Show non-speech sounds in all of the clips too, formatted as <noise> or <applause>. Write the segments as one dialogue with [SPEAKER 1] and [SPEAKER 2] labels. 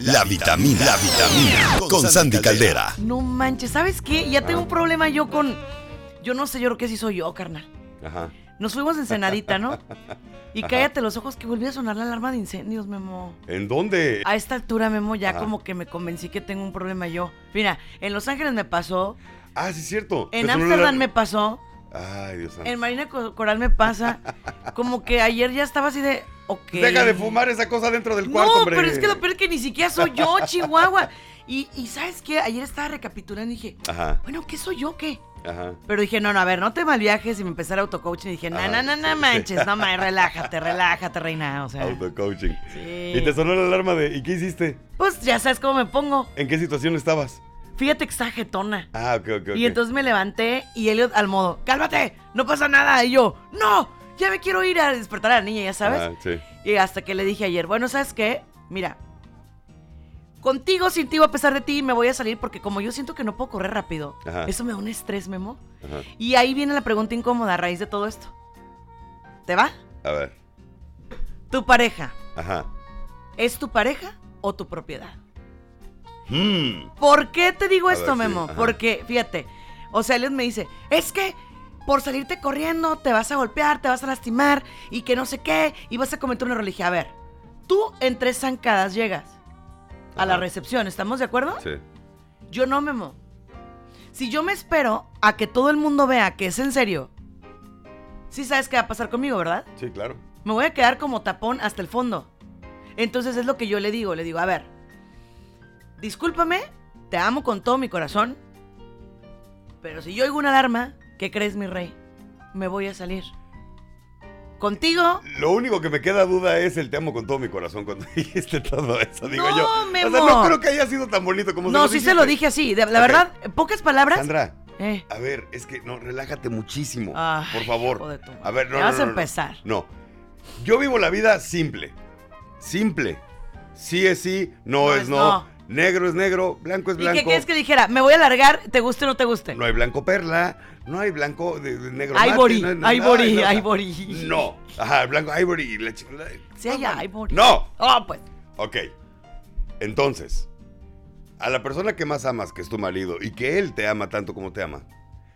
[SPEAKER 1] La vitamina, la vitamina, con Sandy Caldera.
[SPEAKER 2] No manches, ¿sabes qué? Ya tengo un problema yo con. Yo no sé, yo creo que sí soy yo, carnal.
[SPEAKER 3] Ajá.
[SPEAKER 2] Nos fuimos en Senadita, ¿no? Y cállate los ojos que volvió a sonar la alarma de incendios, Memo.
[SPEAKER 3] ¿En dónde?
[SPEAKER 2] A esta altura, Memo, ya
[SPEAKER 3] Ajá.
[SPEAKER 2] como que me convencí que tengo un problema yo. Mira, en Los Ángeles me pasó,
[SPEAKER 3] Ah, sí, es cierto.
[SPEAKER 2] en Ámsterdam me pasó,
[SPEAKER 3] Ay, Dios santo.
[SPEAKER 2] en Marina Co- Coral me pasa. Como que ayer ya estaba así de. Ok.
[SPEAKER 3] Deja de fumar esa cosa dentro del cuarto,
[SPEAKER 2] No,
[SPEAKER 3] hombre.
[SPEAKER 2] pero es que lo peor es que ni siquiera soy yo, <laughs> Chihuahua. Y, y ¿sabes qué? Ayer estaba recapitulando y dije,
[SPEAKER 3] Ajá,
[SPEAKER 2] bueno, ¿qué soy yo? ¿Qué?
[SPEAKER 3] ajá.
[SPEAKER 2] Pero dije, no, no, a ver, no te malviajes y me empecé a autocoaching y dije, no, no, no, no manches, no, ma, relájate, relájate, reina, o sea.
[SPEAKER 3] Auto-coaching.
[SPEAKER 2] Sí.
[SPEAKER 3] Y te sonó la alarma de. ¿Y qué hiciste?
[SPEAKER 2] Pues ya sabes cómo me pongo.
[SPEAKER 3] ¿En qué situación estabas?
[SPEAKER 2] Fíjate que está jetona.
[SPEAKER 3] Ah, ok, ok.
[SPEAKER 2] Y entonces me levanté y Elliot al modo, cálmate, no pasa nada. Y yo, no, ya me quiero ir a despertar a la niña, ya sabes.
[SPEAKER 3] Ah, sí.
[SPEAKER 2] Y hasta que le dije ayer, bueno, ¿sabes qué? Mira, contigo, sin ti, a pesar de ti, me voy a salir porque como yo siento que no puedo correr rápido,
[SPEAKER 3] Ajá.
[SPEAKER 2] eso me da un estrés, Memo.
[SPEAKER 3] Ajá.
[SPEAKER 2] Y ahí viene la pregunta incómoda a raíz de todo esto. ¿Te va?
[SPEAKER 3] A ver.
[SPEAKER 2] ¿Tu pareja
[SPEAKER 3] Ajá.
[SPEAKER 2] es tu pareja o tu propiedad?
[SPEAKER 3] Hmm.
[SPEAKER 2] ¿Por qué te digo
[SPEAKER 3] A
[SPEAKER 2] esto,
[SPEAKER 3] ver,
[SPEAKER 2] Memo? Porque, fíjate, o sea, Elliot me dice, es que por salirte corriendo te vas a golpear, te vas a lastimar y que no sé qué, y vas a cometer un error. Le dije, a ver, tú en tres zancadas llegas a la recepción, ¿estamos de acuerdo?
[SPEAKER 3] Sí.
[SPEAKER 2] Yo no, Memo. Si yo me espero a que todo el mundo vea que es en serio, sí sabes qué va a pasar conmigo, ¿verdad?
[SPEAKER 3] Sí, claro.
[SPEAKER 2] Me voy a quedar como tapón hasta el fondo. Entonces es lo que yo le digo, le digo, a ver, discúlpame, te amo con todo mi corazón, pero si yo oigo una alarma, ¿qué crees, mi rey? Me voy a salir. Contigo,
[SPEAKER 3] Lo único que me queda duda es el te amo con todo mi corazón cuando <laughs> dijiste todo eso, digo
[SPEAKER 2] No,
[SPEAKER 3] yo. O sea,
[SPEAKER 2] Memo.
[SPEAKER 3] no creo que haya sido tan bonito como
[SPEAKER 2] no,
[SPEAKER 3] se
[SPEAKER 2] sí
[SPEAKER 3] lo
[SPEAKER 2] se lo dije así, de- la verdad, en pocas palabras.
[SPEAKER 3] Sandra,
[SPEAKER 2] Eh,
[SPEAKER 3] a ver, es que no, relájate muchísimo.
[SPEAKER 2] Ay,
[SPEAKER 3] por favor. A ver, no,
[SPEAKER 2] Ya
[SPEAKER 3] no,
[SPEAKER 2] vas a
[SPEAKER 3] no,
[SPEAKER 2] empezar.
[SPEAKER 3] No. Yo vivo la vida simple. Simple. Sí es sí, no,
[SPEAKER 2] No
[SPEAKER 3] es no. Negro es negro, blanco es
[SPEAKER 2] ¿Y
[SPEAKER 3] blanco.
[SPEAKER 2] qué quieres que dijera? Me voy a largar, te guste o no te guste.
[SPEAKER 3] No hay blanco perla, no hay blanco de, de negro
[SPEAKER 2] Ivory,
[SPEAKER 3] mate, no hay-
[SPEAKER 2] ivory,
[SPEAKER 3] no, no,
[SPEAKER 2] ivory.
[SPEAKER 3] No, ajá, blanco ivory y la.
[SPEAKER 2] Sí hay ivory.
[SPEAKER 3] No,
[SPEAKER 2] Oh, pues.
[SPEAKER 3] ok. Entonces, a la persona que más amas, que es tu marido, y que él te ama tanto como te ama,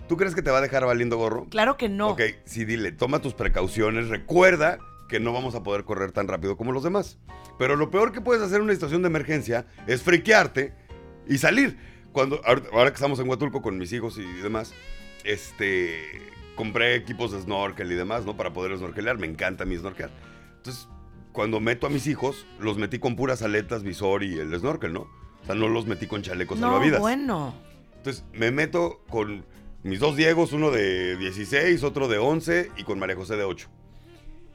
[SPEAKER 3] ¿tú crees que te va a dejar valiendo gorro?
[SPEAKER 2] Claro que no.
[SPEAKER 3] Ok, sí, dile, toma tus precauciones, recuerda que no vamos a poder correr tan rápido como los demás. Pero lo peor que puedes hacer en una situación de emergencia es friquearte y salir. Cuando, ahora, que estamos en Huatulco con mis hijos y demás, este, compré equipos de snorkel y demás, ¿no? Para poder snorkelear, me encanta mi snorkel. Entonces, cuando meto a mis hijos, los metí con puras aletas, visor y el snorkel, ¿no? O sea, no los metí con chalecos
[SPEAKER 2] no,
[SPEAKER 3] salvavidas.
[SPEAKER 2] bueno.
[SPEAKER 3] Entonces me meto con mis dos Diegos, uno de 16, otro de 11 y con María José de 8.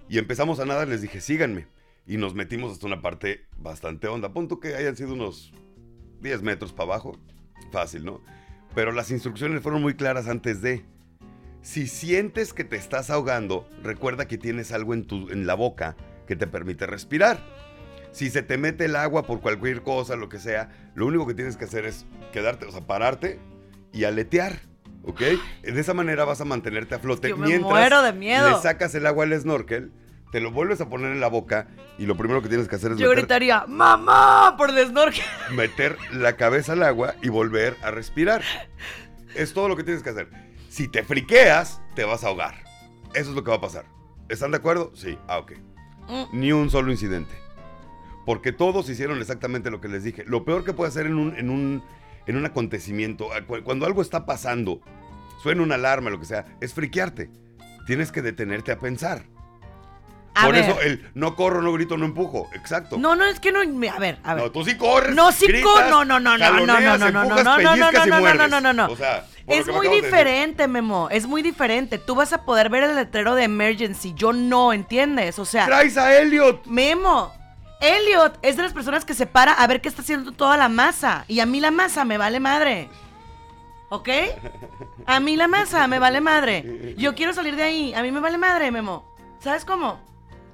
[SPEAKER 3] Y empezamos a nadar, les dije, síganme. Y nos metimos hasta una parte bastante honda. Punto que hayan sido unos 10 metros para abajo. Fácil, ¿no? Pero las instrucciones fueron muy claras antes de. Si sientes que te estás ahogando, recuerda que tienes algo en, tu, en la boca que te permite respirar. Si se te mete el agua por cualquier cosa, lo que sea, lo único que tienes que hacer es quedarte, o sea, pararte y aletear, ¿ok? De esa manera vas a mantenerte a flote
[SPEAKER 2] Yo me
[SPEAKER 3] mientras
[SPEAKER 2] muero de miedo.
[SPEAKER 3] le sacas el agua al snorkel, te lo vuelves a poner en la boca y lo primero que tienes que hacer es
[SPEAKER 2] Yo
[SPEAKER 3] meter,
[SPEAKER 2] gritaría, ¡Mamá! por el snorkel. <laughs>
[SPEAKER 3] meter la cabeza al agua y volver a respirar. Es todo lo que tienes que hacer. Si te friqueas, te vas a ahogar. Eso es lo que va a pasar. ¿Están de acuerdo? Sí. Ah, ok.
[SPEAKER 2] Mm.
[SPEAKER 3] Ni un solo incidente. Porque todos hicieron exactamente lo que les dije. Lo peor que puede hacer en un, en un, en un acontecimiento, cuando algo está pasando, suena una alarma, lo que sea, es friquearte. Tienes que detenerte a pensar.
[SPEAKER 2] A
[SPEAKER 3] Por
[SPEAKER 2] ver.
[SPEAKER 3] eso el no corro, no grito, no empujo. Exacto.
[SPEAKER 2] No, no, es que no. A ver, a ver.
[SPEAKER 3] No, tú sí corres.
[SPEAKER 2] No, sí
[SPEAKER 3] gritas,
[SPEAKER 2] co- no, no, no, no, no, no, no, no, no, no, no, no, no, no, no, no, no.
[SPEAKER 3] O sea,
[SPEAKER 2] Es muy
[SPEAKER 3] acabas de
[SPEAKER 2] diferente, Memo. Es muy diferente. Tú vas a poder ver el letrero de emergency. Yo no, ¿entiendes? O sea,
[SPEAKER 3] Traes a Elliot.
[SPEAKER 2] Memo. Elliot es de las personas que se para a ver qué está haciendo toda la masa. Y a mí la masa me vale madre. ¿Ok? A mí la masa me vale madre. Yo quiero salir de ahí. A mí me vale madre, Memo. ¿Sabes cómo?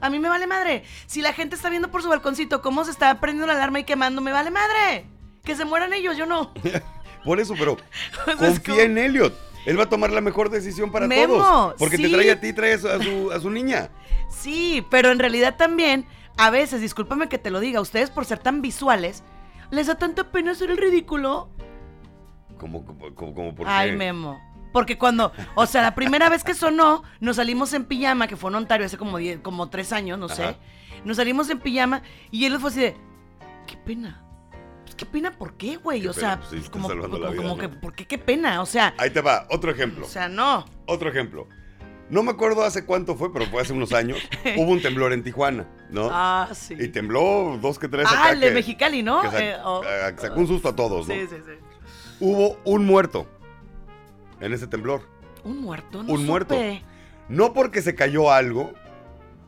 [SPEAKER 2] A mí me vale madre. Si la gente está viendo por su balconcito cómo se está prendiendo la alarma y quemando, me vale madre. Que se mueran ellos, yo no. <laughs>
[SPEAKER 3] Por eso, pero <laughs> confía en Elliot. Él va a tomar la mejor decisión para
[SPEAKER 2] Memo,
[SPEAKER 3] todos. Porque te trae a ti, trae su, a su niña. <laughs>
[SPEAKER 2] Sí, pero en realidad también, a veces, discúlpame que te lo diga, ustedes por ser tan visuales, ¿Les da tanta pena hacer el ridículo?
[SPEAKER 3] Como, como, como, como por
[SPEAKER 2] Ay,
[SPEAKER 3] qué?
[SPEAKER 2] Memo. Porque cuando, o sea, la primera vez que sonó, nos salimos en pijama, que fue en Ontario hace como, diez- como tres años, no sé.
[SPEAKER 3] Ajá.
[SPEAKER 2] Nos salimos en pijama y él fue así de, qué pena. Pues, qué pena, ¿por qué, güey?
[SPEAKER 3] Qué
[SPEAKER 2] O sea,
[SPEAKER 3] pena, pues,
[SPEAKER 2] pues, como, como-
[SPEAKER 3] vida,
[SPEAKER 2] como que,
[SPEAKER 3] ¿no?
[SPEAKER 2] ¿por qué qué pena? O sea,
[SPEAKER 3] Ahí te va, otro ejemplo.
[SPEAKER 2] o sea, no.
[SPEAKER 3] Otro ejemplo. No me acuerdo hace cuánto fue, pero fue hace unos años. <laughs> Hubo un temblor en Tijuana, ¿no?
[SPEAKER 2] Ah, sí.
[SPEAKER 3] Y tembló dos que tres
[SPEAKER 2] Ah,
[SPEAKER 3] acá
[SPEAKER 2] el de Mexicali, ¿no?
[SPEAKER 3] que sac-
[SPEAKER 2] Eh, oh.
[SPEAKER 3] ah, que sacó un susto a todos, ¿no?
[SPEAKER 2] Sí, sí, sí.
[SPEAKER 3] Hubo un muerto en ese temblor.
[SPEAKER 2] Un muerto, no
[SPEAKER 3] Un muerto. No porque se cayó algo,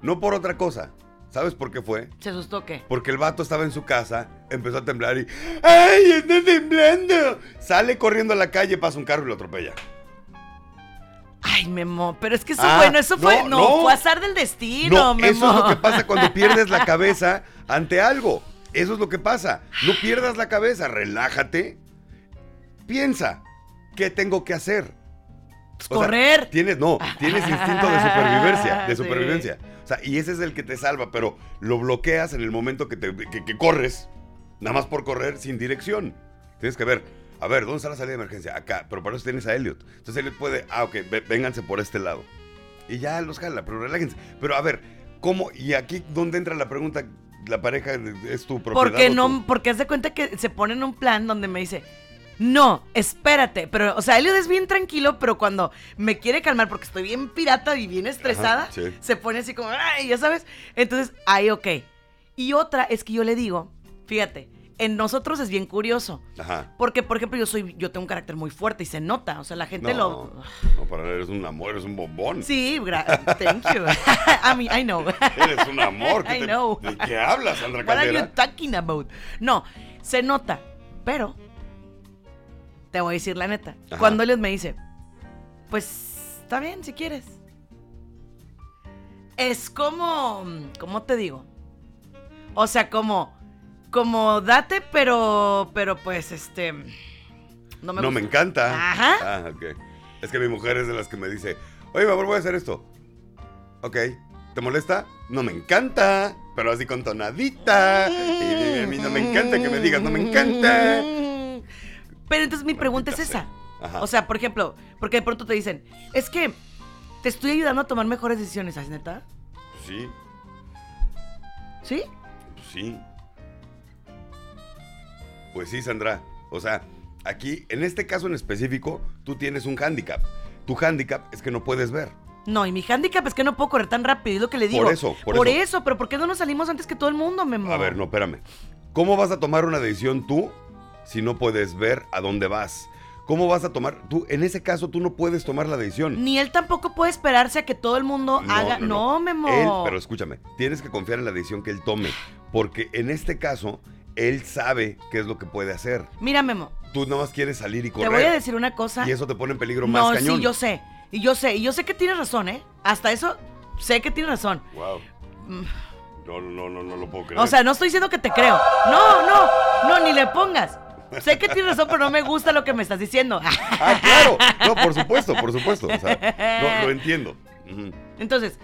[SPEAKER 3] no por otra cosa. ¿Sabes por qué fue?
[SPEAKER 2] ¿Se asustó qué?
[SPEAKER 3] Porque el vato estaba en su casa, empezó a temblar y ¡Ay, está temblando! Sale corriendo a la calle, pasa un carro y lo atropella.
[SPEAKER 2] Ay, Memo, pero es que eso,
[SPEAKER 3] Ah,
[SPEAKER 2] bueno, eso fue,
[SPEAKER 3] no,
[SPEAKER 2] no,
[SPEAKER 3] no.
[SPEAKER 2] fue azar del destino,
[SPEAKER 3] No,
[SPEAKER 2] Memo.
[SPEAKER 3] eso es lo que pasa cuando <laughs> pierdes la cabeza ante algo. Eso es lo que pasa. No pierdas la cabeza, relájate. Piensa, ¿qué tengo que hacer? Sea,
[SPEAKER 2] Correr.
[SPEAKER 3] tienes, no, <laughs> tienes instinto de supervivencia, de
[SPEAKER 2] Sí.
[SPEAKER 3] supervivencia. O sea, y ese es el que te salva, pero lo bloqueas en el momento que, te, que, que corres, nada más por correr sin dirección. Tienes que ver, a ver, ¿dónde está la salida de emergencia? Acá, pero para eso tienes a Elliot. Entonces Elliot puede, ah, ok, vénganse por este lado. Y ya los jala, pero relájense. Pero a ver, ¿cómo? Y aquí, ¿dónde entra la pregunta? ¿La pareja es tu propiedad?
[SPEAKER 2] Porque no, porque haz de cuenta que se pone en un plan donde me dice, no, espérate. Pero, o sea, Elliot es bien tranquilo, pero cuando me quiere calmar porque estoy bien pirata y bien estresada,
[SPEAKER 3] Ajá, sí.
[SPEAKER 2] se pone así como, ay, ya sabes. Entonces, ahí, ok. Y otra es que yo le digo, fíjate, en nosotros es bien curioso.
[SPEAKER 3] Ajá.
[SPEAKER 2] Porque, por ejemplo, yo soy, yo tengo un carácter muy fuerte y se nota. O sea, la gente
[SPEAKER 3] No,
[SPEAKER 2] lo.
[SPEAKER 3] no, para él eres un amor, eres un bombón.
[SPEAKER 2] Sí, thank you. <laughs> I mean, I know. <laughs>
[SPEAKER 3] Eres un amor. ¿qué
[SPEAKER 2] I
[SPEAKER 3] te-
[SPEAKER 2] know.
[SPEAKER 3] ¿De qué hablas, Sandra
[SPEAKER 2] What are you
[SPEAKER 3] Caldera?
[SPEAKER 2] talking about? No, se nota, pero te voy a decir la neta.
[SPEAKER 3] Ajá.
[SPEAKER 2] Cuando Elliot me dice, pues está bien si quieres. Es como, ¿cómo te digo? O sea, como, como date, pero, pero pues este, no me
[SPEAKER 3] No me encanta.
[SPEAKER 2] Ajá.
[SPEAKER 3] Ah, ok. Es que mi mujer es de las que me dice, oye, mi amor, voy a hacer esto. Ok. ¿Te molesta? No me encanta. Pero así con tonadita. Y a mí no me encanta que me digas, no me encanta.
[SPEAKER 2] Pero entonces mi pregunta es esa.
[SPEAKER 3] Ajá.
[SPEAKER 2] O sea, por ejemplo, porque de pronto te dicen, es que te estoy ayudando a tomar mejores decisiones, ¿sabes neta?
[SPEAKER 3] Sí,
[SPEAKER 2] ¿Sí?
[SPEAKER 3] sí. Pues sí, Sandra. O sea, aquí, en este caso en específico, tú tienes un hándicap. Tu hándicap es que no puedes ver.
[SPEAKER 2] No, y mi handicap es que no puedo correr tan rápido, es lo que le digo.
[SPEAKER 3] Por eso, por
[SPEAKER 2] Por
[SPEAKER 3] eso.
[SPEAKER 2] eso, pero ¿por qué no nos salimos antes que todo el mundo, Memo?
[SPEAKER 3] A ver, no, espérame. ¿Cómo vas a tomar una decisión tú si no puedes ver a dónde vas? ¿Cómo vas a tomar? Tú, en ese caso, tú no puedes tomar la decisión.
[SPEAKER 2] Ni él tampoco puede esperarse a que todo el mundo
[SPEAKER 3] No,
[SPEAKER 2] haga.
[SPEAKER 3] no,
[SPEAKER 2] No,
[SPEAKER 3] no.
[SPEAKER 2] Memo.
[SPEAKER 3] Él, pero escúchame, tienes que confiar en la decisión que él tome. Porque en este caso, él sabe qué es lo que puede hacer.
[SPEAKER 2] Mira, Memo,
[SPEAKER 3] Tú nada más quieres salir y
[SPEAKER 2] te
[SPEAKER 3] correr.
[SPEAKER 2] voy a decir una cosa.
[SPEAKER 3] Y eso te pone en peligro más
[SPEAKER 2] no,
[SPEAKER 3] cañón.
[SPEAKER 2] sí, yo sé. Y yo sé, y yo sé que tienes razón, ¿eh? Hasta eso, sé que tienes razón.
[SPEAKER 3] Wow.
[SPEAKER 2] Mm.
[SPEAKER 3] No, no, no, no lo puedo creer.
[SPEAKER 2] O sea, no estoy diciendo que te creo. No, no, no, ni le pongas. Sé que tienes razón, pero no me gusta lo que me estás diciendo. <laughs>
[SPEAKER 3] Ah, claro. No, por supuesto, por supuesto. O sea, no, lo <laughs> entiendo.
[SPEAKER 2] Entonces,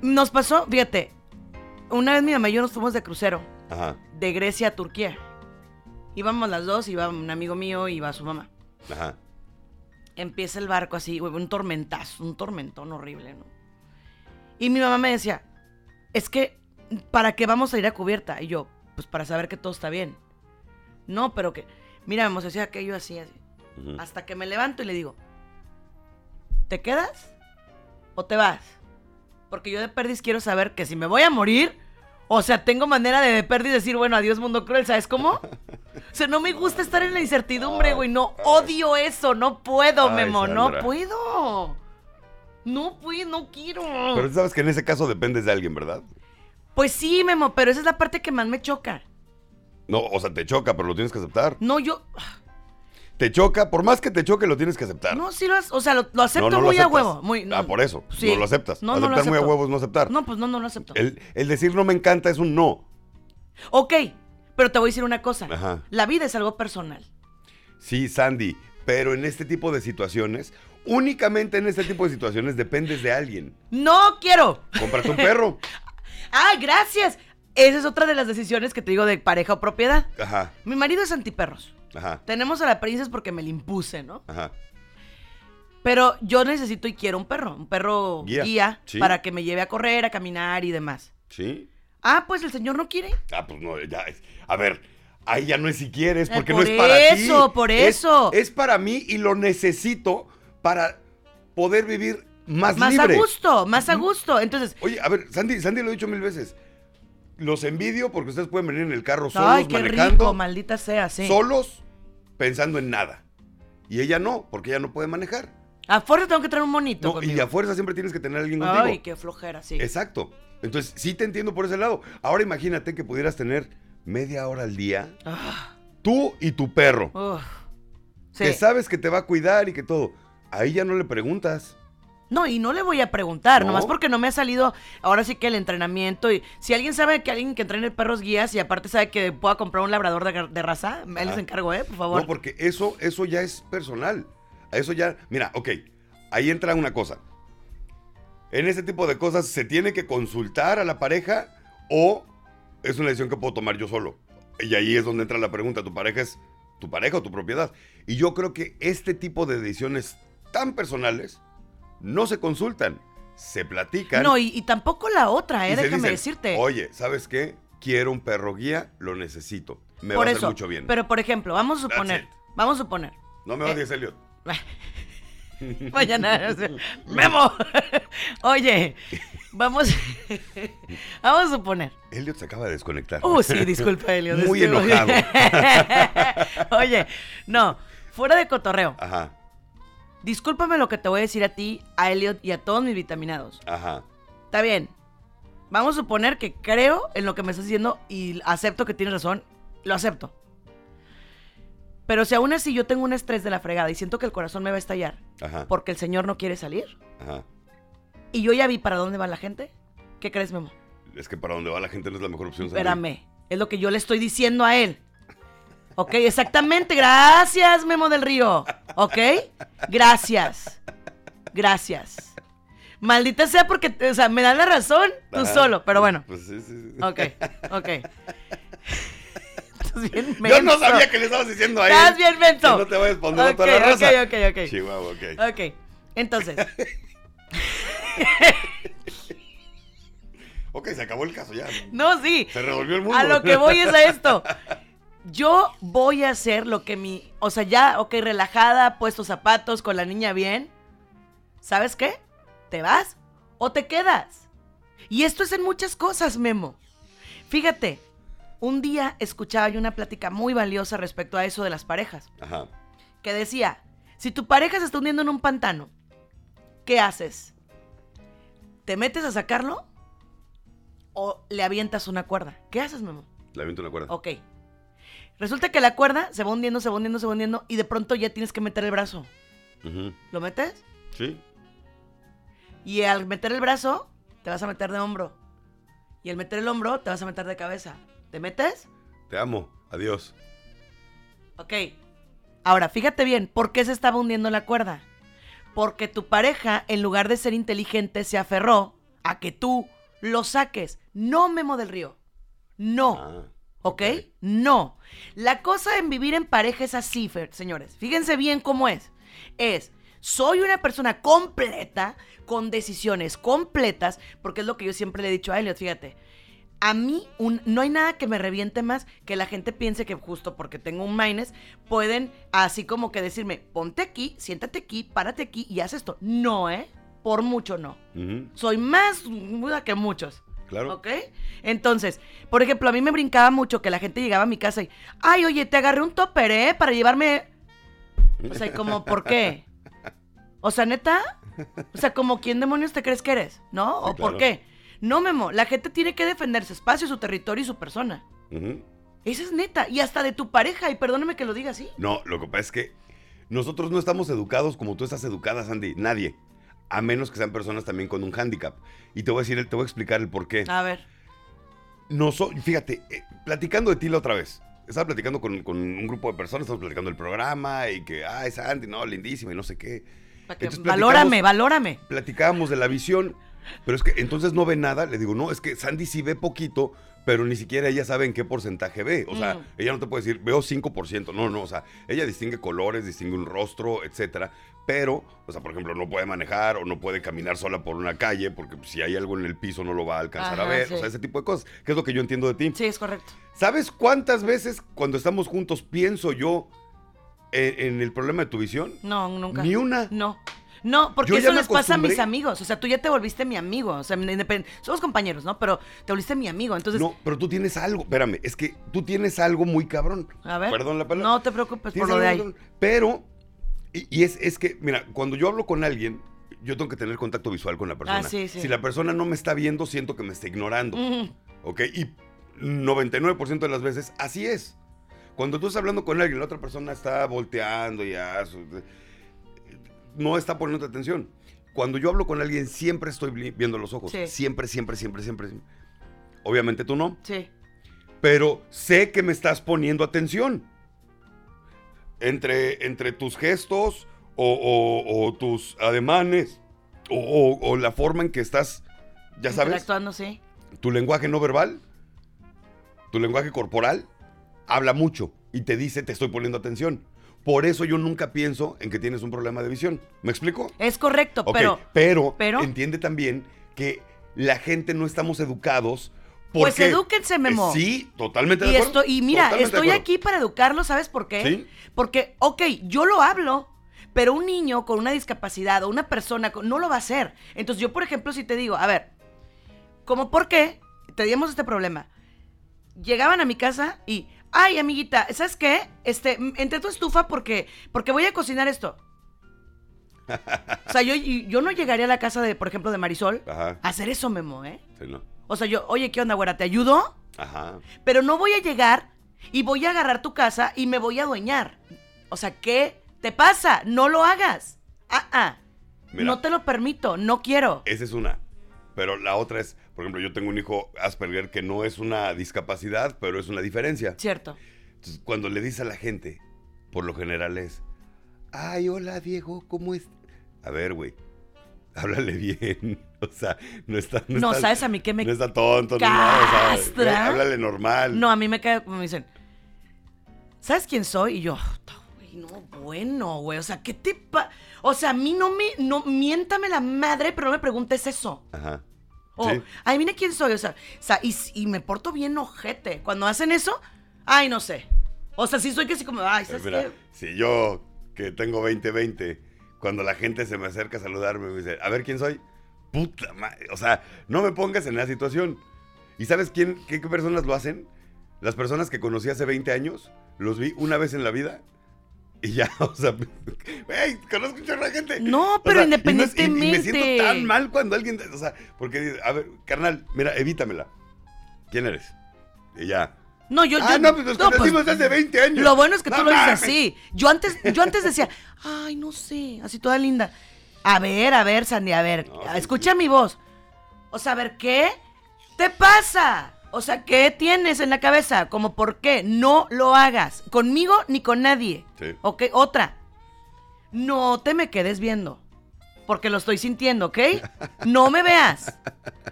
[SPEAKER 2] nos pasó, fíjate, una vez mi mamá y yo nos fuimos de crucero,
[SPEAKER 3] Ajá,
[SPEAKER 2] de Grecia a Turquía. Íbamos las dos, iba un amigo mío, iba su mamá.
[SPEAKER 3] ajá.
[SPEAKER 2] Empieza el barco así, un tormentazo, un tormentón horrible, ¿no? Y mi mamá me decía, es que, ¿para qué vamos a ir a cubierta? Y yo, pues para saber que todo está bien. No, pero que, mira, vamos a decir aquello así. Hasta que me levanto y le digo, ¿te quedas o te vas? Porque yo de perdis quiero saber que si me voy a morir, o sea, tengo manera de de perdis decir, bueno, adiós mundo cruel, ¿sabes cómo? <laughs> O sea, no me gusta estar en la incertidumbre, güey, no odio eso, no puedo,
[SPEAKER 3] Ay,
[SPEAKER 2] Memo, no puedo. No puedo, no quiero.
[SPEAKER 3] Pero tú sabes que en ese caso dependes de alguien, ¿verdad?
[SPEAKER 2] Pues sí, Memo, pero esa es la parte que más me choca.
[SPEAKER 3] No, o sea, te choca, pero lo tienes que aceptar.
[SPEAKER 2] No, yo,
[SPEAKER 3] Te choca, por más que te choque, lo tienes que aceptar.
[SPEAKER 2] no, sí lo, o sea, lo, lo acepto
[SPEAKER 3] No, no lo
[SPEAKER 2] muy a huevo, muy, no.
[SPEAKER 3] Ah, por eso,
[SPEAKER 2] Sí.
[SPEAKER 3] no lo aceptas.
[SPEAKER 2] No, no lo
[SPEAKER 3] aceptar muy a
[SPEAKER 2] acepto.
[SPEAKER 3] huevo es no aceptar.
[SPEAKER 2] No, pues no, no lo acepto.
[SPEAKER 3] El, el decir no me encanta es un no.
[SPEAKER 2] Ok, pero te voy a decir una cosa.
[SPEAKER 3] Ajá.
[SPEAKER 2] La vida es algo personal.
[SPEAKER 3] Sí, Sandy, pero en este tipo de situaciones, únicamente en este tipo de situaciones dependes de alguien.
[SPEAKER 2] No quiero.
[SPEAKER 3] Cómprate un perro. <laughs>
[SPEAKER 2] Ah, gracias. esa es otra de las decisiones que te digo de pareja o propiedad.
[SPEAKER 3] Ajá,
[SPEAKER 2] Mi marido es antiperros.
[SPEAKER 3] Ajá,
[SPEAKER 2] Tenemos a la princesa porque me la impuse, ¿no?
[SPEAKER 3] ajá.
[SPEAKER 2] Pero yo necesito y quiero un perro, un perro
[SPEAKER 3] Guía,
[SPEAKER 2] guía,
[SPEAKER 3] sí.
[SPEAKER 2] para que me lleve a correr, a caminar y demás.
[SPEAKER 3] ¿Sí?
[SPEAKER 2] Ah, pues el señor no quiere.
[SPEAKER 3] Ah, pues no, ya. A ver, ahí ya no es si quieres,
[SPEAKER 2] Eh,
[SPEAKER 3] porque
[SPEAKER 2] por
[SPEAKER 3] no es para ti.
[SPEAKER 2] eso, por
[SPEAKER 3] Es-
[SPEAKER 2] eso.
[SPEAKER 3] Es, para mí y lo necesito para poder vivir más,
[SPEAKER 2] Más
[SPEAKER 3] libre.
[SPEAKER 2] a gusto, más a gusto. Entonces,
[SPEAKER 3] Oye, a ver, Sandy, Sandy lo he dicho mil veces. Los envidio porque ustedes pueden venir en el carro solos,
[SPEAKER 2] ay, qué
[SPEAKER 3] manejando,
[SPEAKER 2] rico, maldita sea, sí.
[SPEAKER 3] solos, pensando en nada. Y ella no, porque ella no puede manejar.
[SPEAKER 2] A fuerza tengo que traer un monito
[SPEAKER 3] No,
[SPEAKER 2] conmigo.
[SPEAKER 3] y a fuerza siempre tienes que tener a alguien contigo.
[SPEAKER 2] Ay, qué flojera, sí.
[SPEAKER 3] Exacto. Entonces, sí te entiendo por ese lado. Ahora imagínate que pudieras tener media hora al día,
[SPEAKER 2] Ah,
[SPEAKER 3] tú y tu perro.
[SPEAKER 2] Sí.
[SPEAKER 3] que sabes que te va a cuidar y que todo. Ahí ya no le preguntas.
[SPEAKER 2] No, y no le voy a preguntar,
[SPEAKER 3] No.
[SPEAKER 2] nomás porque no me ha salido ahora sí que el entrenamiento. Y si alguien sabe que alguien que entrene perros guías y aparte sabe que pueda comprar un labrador de, de raza, él les
[SPEAKER 3] Ajá.
[SPEAKER 2] encargo, ¿eh? Por favor.
[SPEAKER 3] No, porque eso, eso ya es personal. A eso ya. Mira, ok. Ahí entra una cosa. En ese tipo de cosas se tiene que consultar a la pareja o es una decisión que puedo tomar yo solo. Y ahí es donde entra la pregunta. ¿Tu pareja es tu pareja o tu propiedad? Y yo creo que este tipo de decisiones tan personales no se consultan, se platican.
[SPEAKER 2] No, y, y tampoco la otra, ¿eh? Déjame
[SPEAKER 3] dicen,
[SPEAKER 2] decirte.
[SPEAKER 3] Oye, ¿sabes qué? Quiero un perro guía, lo necesito. Me
[SPEAKER 2] por
[SPEAKER 3] va a
[SPEAKER 2] eso.
[SPEAKER 3] hacer mucho bien.
[SPEAKER 2] Pero por ejemplo, vamos a suponer. Vamos a suponer.
[SPEAKER 3] no me odies, Elliot. <laughs>
[SPEAKER 2] Mañana. o sea, Memo. <laughs> Oye, vamos. <laughs> vamos a suponer.
[SPEAKER 3] Elliot se acaba de desconectar.
[SPEAKER 2] Uh, sí, disculpa, Elio.
[SPEAKER 3] Muy enojado.
[SPEAKER 2] Oye, no, fuera de cotorreo.
[SPEAKER 3] Ajá,
[SPEAKER 2] Discúlpame lo que te voy a decir a ti, a Elliot y a todos mis vitaminados.
[SPEAKER 3] ajá.
[SPEAKER 2] Está bien. Vamos a suponer que creo en lo que me estás diciendo y acepto que tienes razón. Lo acepto. Pero si aún así yo tengo un estrés de la fregada y siento que el corazón me va a estallar
[SPEAKER 3] Ajá,
[SPEAKER 2] porque el señor no quiere salir
[SPEAKER 3] ajá.
[SPEAKER 2] y yo ya vi para dónde va la gente, ¿qué crees, Memo?
[SPEAKER 3] Es que para donde va la gente no es la mejor opción.
[SPEAKER 2] Espérame, es lo que yo le estoy diciendo a él. Ok, exactamente. Gracias, Memo del Río. Ok, gracias. Gracias. Maldita sea porque, o sea, me dan la razón tú
[SPEAKER 3] Ajá.
[SPEAKER 2] solo, pero bueno.
[SPEAKER 3] Pues sí, sí, sí.
[SPEAKER 2] Ok, ok. <laughs> Estás bien
[SPEAKER 3] Yo no
[SPEAKER 2] menso.
[SPEAKER 3] sabía que le estabas diciendo a él.
[SPEAKER 2] Estás bien menso.
[SPEAKER 3] No te vayas a poner a
[SPEAKER 2] Ok,
[SPEAKER 3] toda la raza.
[SPEAKER 2] ok, ok, ok.
[SPEAKER 3] Chihuahua, ok.
[SPEAKER 2] Ok, entonces, <laughs>
[SPEAKER 3] Ok, se acabó el caso ya.
[SPEAKER 2] no, sí.
[SPEAKER 3] Se revolvió el mundo.
[SPEAKER 2] A lo que voy es a esto. <laughs> Yo voy a hacer lo que mi. O sea, ya, ok, relajada, puesto zapatos, con la niña bien. ¿Sabes qué? ¿Te vas o te quedas? Y esto es en muchas cosas, Memo. Fíjate, un día escuchaba yo una plática muy valiosa respecto a eso de las parejas.
[SPEAKER 3] Ajá.
[SPEAKER 2] Que decía: si tu pareja se está hundiendo en un pantano, ¿qué haces? ¿Te metes a sacarlo? ¿O le avientas una cuerda? ¿Qué haces, Memo?
[SPEAKER 3] Le aviento una cuerda.
[SPEAKER 2] Ok. Resulta que la cuerda se va hundiendo, se va hundiendo, se va hundiendo y de pronto ya tienes que meter el brazo. ¿Lo metes?
[SPEAKER 3] Sí.
[SPEAKER 2] Y al meter el brazo, te vas a meter de hombro. Y al meter el hombro, te vas a meter de cabeza. ¿Te metes?
[SPEAKER 3] Te amo. Adiós.
[SPEAKER 2] Ok. Ahora, fíjate bien, ¿por qué se estaba hundiendo la cuerda? Porque tu pareja, en lugar de ser inteligente, se aferró a que tú lo saques. No, Memo del Río. No.
[SPEAKER 3] Ah,
[SPEAKER 2] ¿Ok? No. La cosa en vivir en pareja es así, señores. Fíjense bien cómo es. Es, soy una persona completa, con decisiones completas, porque es lo que yo siempre le he dicho a Elliot, fíjate. A mí un- no hay nada que me reviente más que la gente piense que justo porque tengo un minus pueden así como que decirme, ponte aquí, siéntate aquí, párate aquí y haz esto. No, ¿eh? Por mucho no. Soy más muda que muchos.
[SPEAKER 3] Claro.
[SPEAKER 2] ¿Ok? Entonces, por ejemplo, a mí me brincaba mucho que la gente llegaba a mi casa y, ay, oye, te agarré un topper, ¿eh? Para llevarme... O sea, y como, ¿por qué? O sea, neta. O sea, como, ¿quién demonios te crees que eres? ¿No?
[SPEAKER 3] Sí,
[SPEAKER 2] ¿O por qué? No, Memo, la gente tiene que defender su espacio, su territorio y su persona.
[SPEAKER 3] Ujú.
[SPEAKER 2] Esa es neta. Y hasta de tu pareja, y perdóname que lo diga así.
[SPEAKER 3] No, lo que pasa es que nosotros no estamos educados como tú estás educada, Sandy. Nadie. A menos que sean personas también con un hándicap. Y te voy a decir, el- te voy a explicar el por qué.
[SPEAKER 2] A ver.
[SPEAKER 3] No so- fíjate, eh, platicando de ti la otra vez. Estaba platicando con, con un grupo de personas, estamos platicando del programa y que, ay, Sandy, no, lindísima y no sé qué. Entonces,
[SPEAKER 2] valórame, valórame.
[SPEAKER 3] Platicábamos de la visión, pero es que entonces no ve nada. Le digo, no, es que Sandy sí ve poquito pero ni siquiera ella sabe en qué porcentaje ve. O sea,
[SPEAKER 2] Mm.
[SPEAKER 3] ella no te puede decir, veo 5%. No, no, o sea, ella distingue colores, distingue un rostro, etcétera. Pero, o sea, por ejemplo, no puede manejar o no puede caminar sola por una calle porque si hay algo en el piso no lo va a alcanzar a ver.
[SPEAKER 2] sí.
[SPEAKER 3] O sea, ese tipo de cosas, que es lo que yo entiendo de ti.
[SPEAKER 2] Sí, es correcto.
[SPEAKER 3] ¿Sabes cuántas veces cuando estamos juntos pienso yo en, en el problema de tu visión?
[SPEAKER 2] No, nunca.
[SPEAKER 3] Ni una.
[SPEAKER 2] No. No, porque eso les pasa a mis amigos. O sea, tú ya te volviste mi amigo. O sea, somos compañeros, ¿no? Pero te volviste mi amigo. Entonces,
[SPEAKER 3] No, pero tú tienes algo, espérame, es que tú tienes algo muy cabrón.
[SPEAKER 2] a ver.
[SPEAKER 3] Perdón la palabra.
[SPEAKER 2] No te preocupes por lo de ahí.
[SPEAKER 3] cabrón. Pero, y, y es, es que, mira, cuando yo hablo con alguien, yo tengo que tener contacto visual con la persona.
[SPEAKER 2] Ah, sí, sí.
[SPEAKER 3] Si la persona no me está viendo, siento que me está ignorando.
[SPEAKER 2] Ujú.
[SPEAKER 3] ¿Ok? Y 99% de las veces así es. Cuando tú estás hablando con alguien, la otra persona está volteando ya, su- no está poniendo atención. Cuando yo hablo con alguien, siempre estoy vi- viendo los ojos.
[SPEAKER 2] Sí.
[SPEAKER 3] Siempre, siempre, siempre, siempre. siempre. Obviamente tú no,
[SPEAKER 2] Sí.
[SPEAKER 3] pero sé que me estás poniendo atención. Entre, entre tus gestos o, o- o tus ademanes o, la forma en que estás, ya sabes,
[SPEAKER 2] Interactuando, sí.
[SPEAKER 3] tu lenguaje no verbal, tu lenguaje corporal, habla mucho y te dice te estoy poniendo atención. Por eso yo nunca pienso en que tienes un problema de visión. ¿Me explico?
[SPEAKER 2] Es correcto, pero,
[SPEAKER 3] pero- entiende también que la gente no estamos educados.
[SPEAKER 2] Pues edúquense, Memo.
[SPEAKER 3] Eh, Sí, totalmente de
[SPEAKER 2] Y,
[SPEAKER 3] acuerdo.
[SPEAKER 2] esto, y mira,
[SPEAKER 3] Totalmente de
[SPEAKER 2] estoy aquí para educarlo, ¿sabes por qué?
[SPEAKER 3] Sí.
[SPEAKER 2] Porque, ok, yo lo hablo, pero un niño con una discapacidad o una persona con- no lo va a hacer. Entonces yo, por ejemplo, si te digo, a ver, ¿cómo por qué teníamos este problema? Llegaban a mi casa y, ay, amiguita, ¿sabes qué? Este, entré a tu estufa porque, porque voy a cocinar esto. <laughs> O sea, yo, yo no llegaría a la casa de, por ejemplo, de Marisol
[SPEAKER 3] Ajá.
[SPEAKER 2] a hacer eso, Memo, ¿eh?
[SPEAKER 3] Sí, ¿no?
[SPEAKER 2] O sea, yo, oye, ¿qué onda, güera? ¿Te ayudo?
[SPEAKER 3] Ajá.
[SPEAKER 2] Pero no voy a llegar y voy a agarrar tu casa y me voy a adueñar. O sea, ¿qué te pasa? No lo hagas. Ah, ah.
[SPEAKER 3] Mira.
[SPEAKER 2] No te lo permito, no quiero.
[SPEAKER 3] Esa es una. Pero la otra es, por ejemplo, yo tengo un hijo Asperger que no es una discapacidad, pero es una diferencia.
[SPEAKER 2] Cierto.
[SPEAKER 3] Entonces, cuando le dices a la gente, por lo general es, ay, hola Diego, ¿cómo es? A ver, güey, háblale bien. <laughs> O sea, no está...
[SPEAKER 2] No,
[SPEAKER 3] está-
[SPEAKER 2] ¿sabes a mí qué me
[SPEAKER 3] No está tonto, no, no, o sea,
[SPEAKER 2] castra?
[SPEAKER 3] háblale normal.
[SPEAKER 2] No, a mí me cae como me dicen, ¿sabes quién soy? Y yo, "Puta, güey, no, bueno, güey. O sea, ¿qué te pa O sea, a mí no me, no, miéntame la madre, pero no me preguntes eso.
[SPEAKER 3] Ajá.
[SPEAKER 2] O,
[SPEAKER 3] Sí.
[SPEAKER 2] ay, mira quién soy. O sea, o sea, y, y me porto bien ojete. Cuando hacen eso, ay, no sé. O sea, sí soy que así como, ay, ¿sabes
[SPEAKER 3] mira,
[SPEAKER 2] qué?
[SPEAKER 3] si yo, que tengo 20-20, cuando la gente se me acerca a saludarme, me dice, a ver quién soy, puta madre. O sea, no me pongas en la situación. ¿Y sabes quién, qué, qué personas lo hacen? Las personas que conocí hace 20 años, los vi una vez en la vida. Y ya, <laughs> o sea, hey, conozco mucha gente.
[SPEAKER 2] No,
[SPEAKER 3] O
[SPEAKER 2] pero
[SPEAKER 3] sea, y no es- y- Y, me
[SPEAKER 2] independientemente.
[SPEAKER 3] siento tan mal cuando alguien, o sea, porque, a ver, carnal, mira, evítamela. ¿Quién eres? Y ya.
[SPEAKER 2] No, yo,
[SPEAKER 3] ah,
[SPEAKER 2] yo-
[SPEAKER 3] no, pues nos
[SPEAKER 2] no, pues,
[SPEAKER 3] conocimos hace 20 años.
[SPEAKER 2] Lo bueno es que tú
[SPEAKER 3] No
[SPEAKER 2] lo dices así. Yo antes, yo antes decía, ay, no sé, así toda linda. A ver, a ver, Sandy, a ver,
[SPEAKER 3] No, sí,
[SPEAKER 2] escucha
[SPEAKER 3] sí.
[SPEAKER 2] mi voz. O sea, a ver, ¿qué te pasa? O sea, ¿qué tienes en la cabeza? Como, ¿por qué? No lo hagas. Conmigo ni con nadie.
[SPEAKER 3] Sí.
[SPEAKER 2] ¿Ok? Otra. No te me quedes viendo. Porque lo estoy sintiendo, ¿ok? <laughs> No me veas.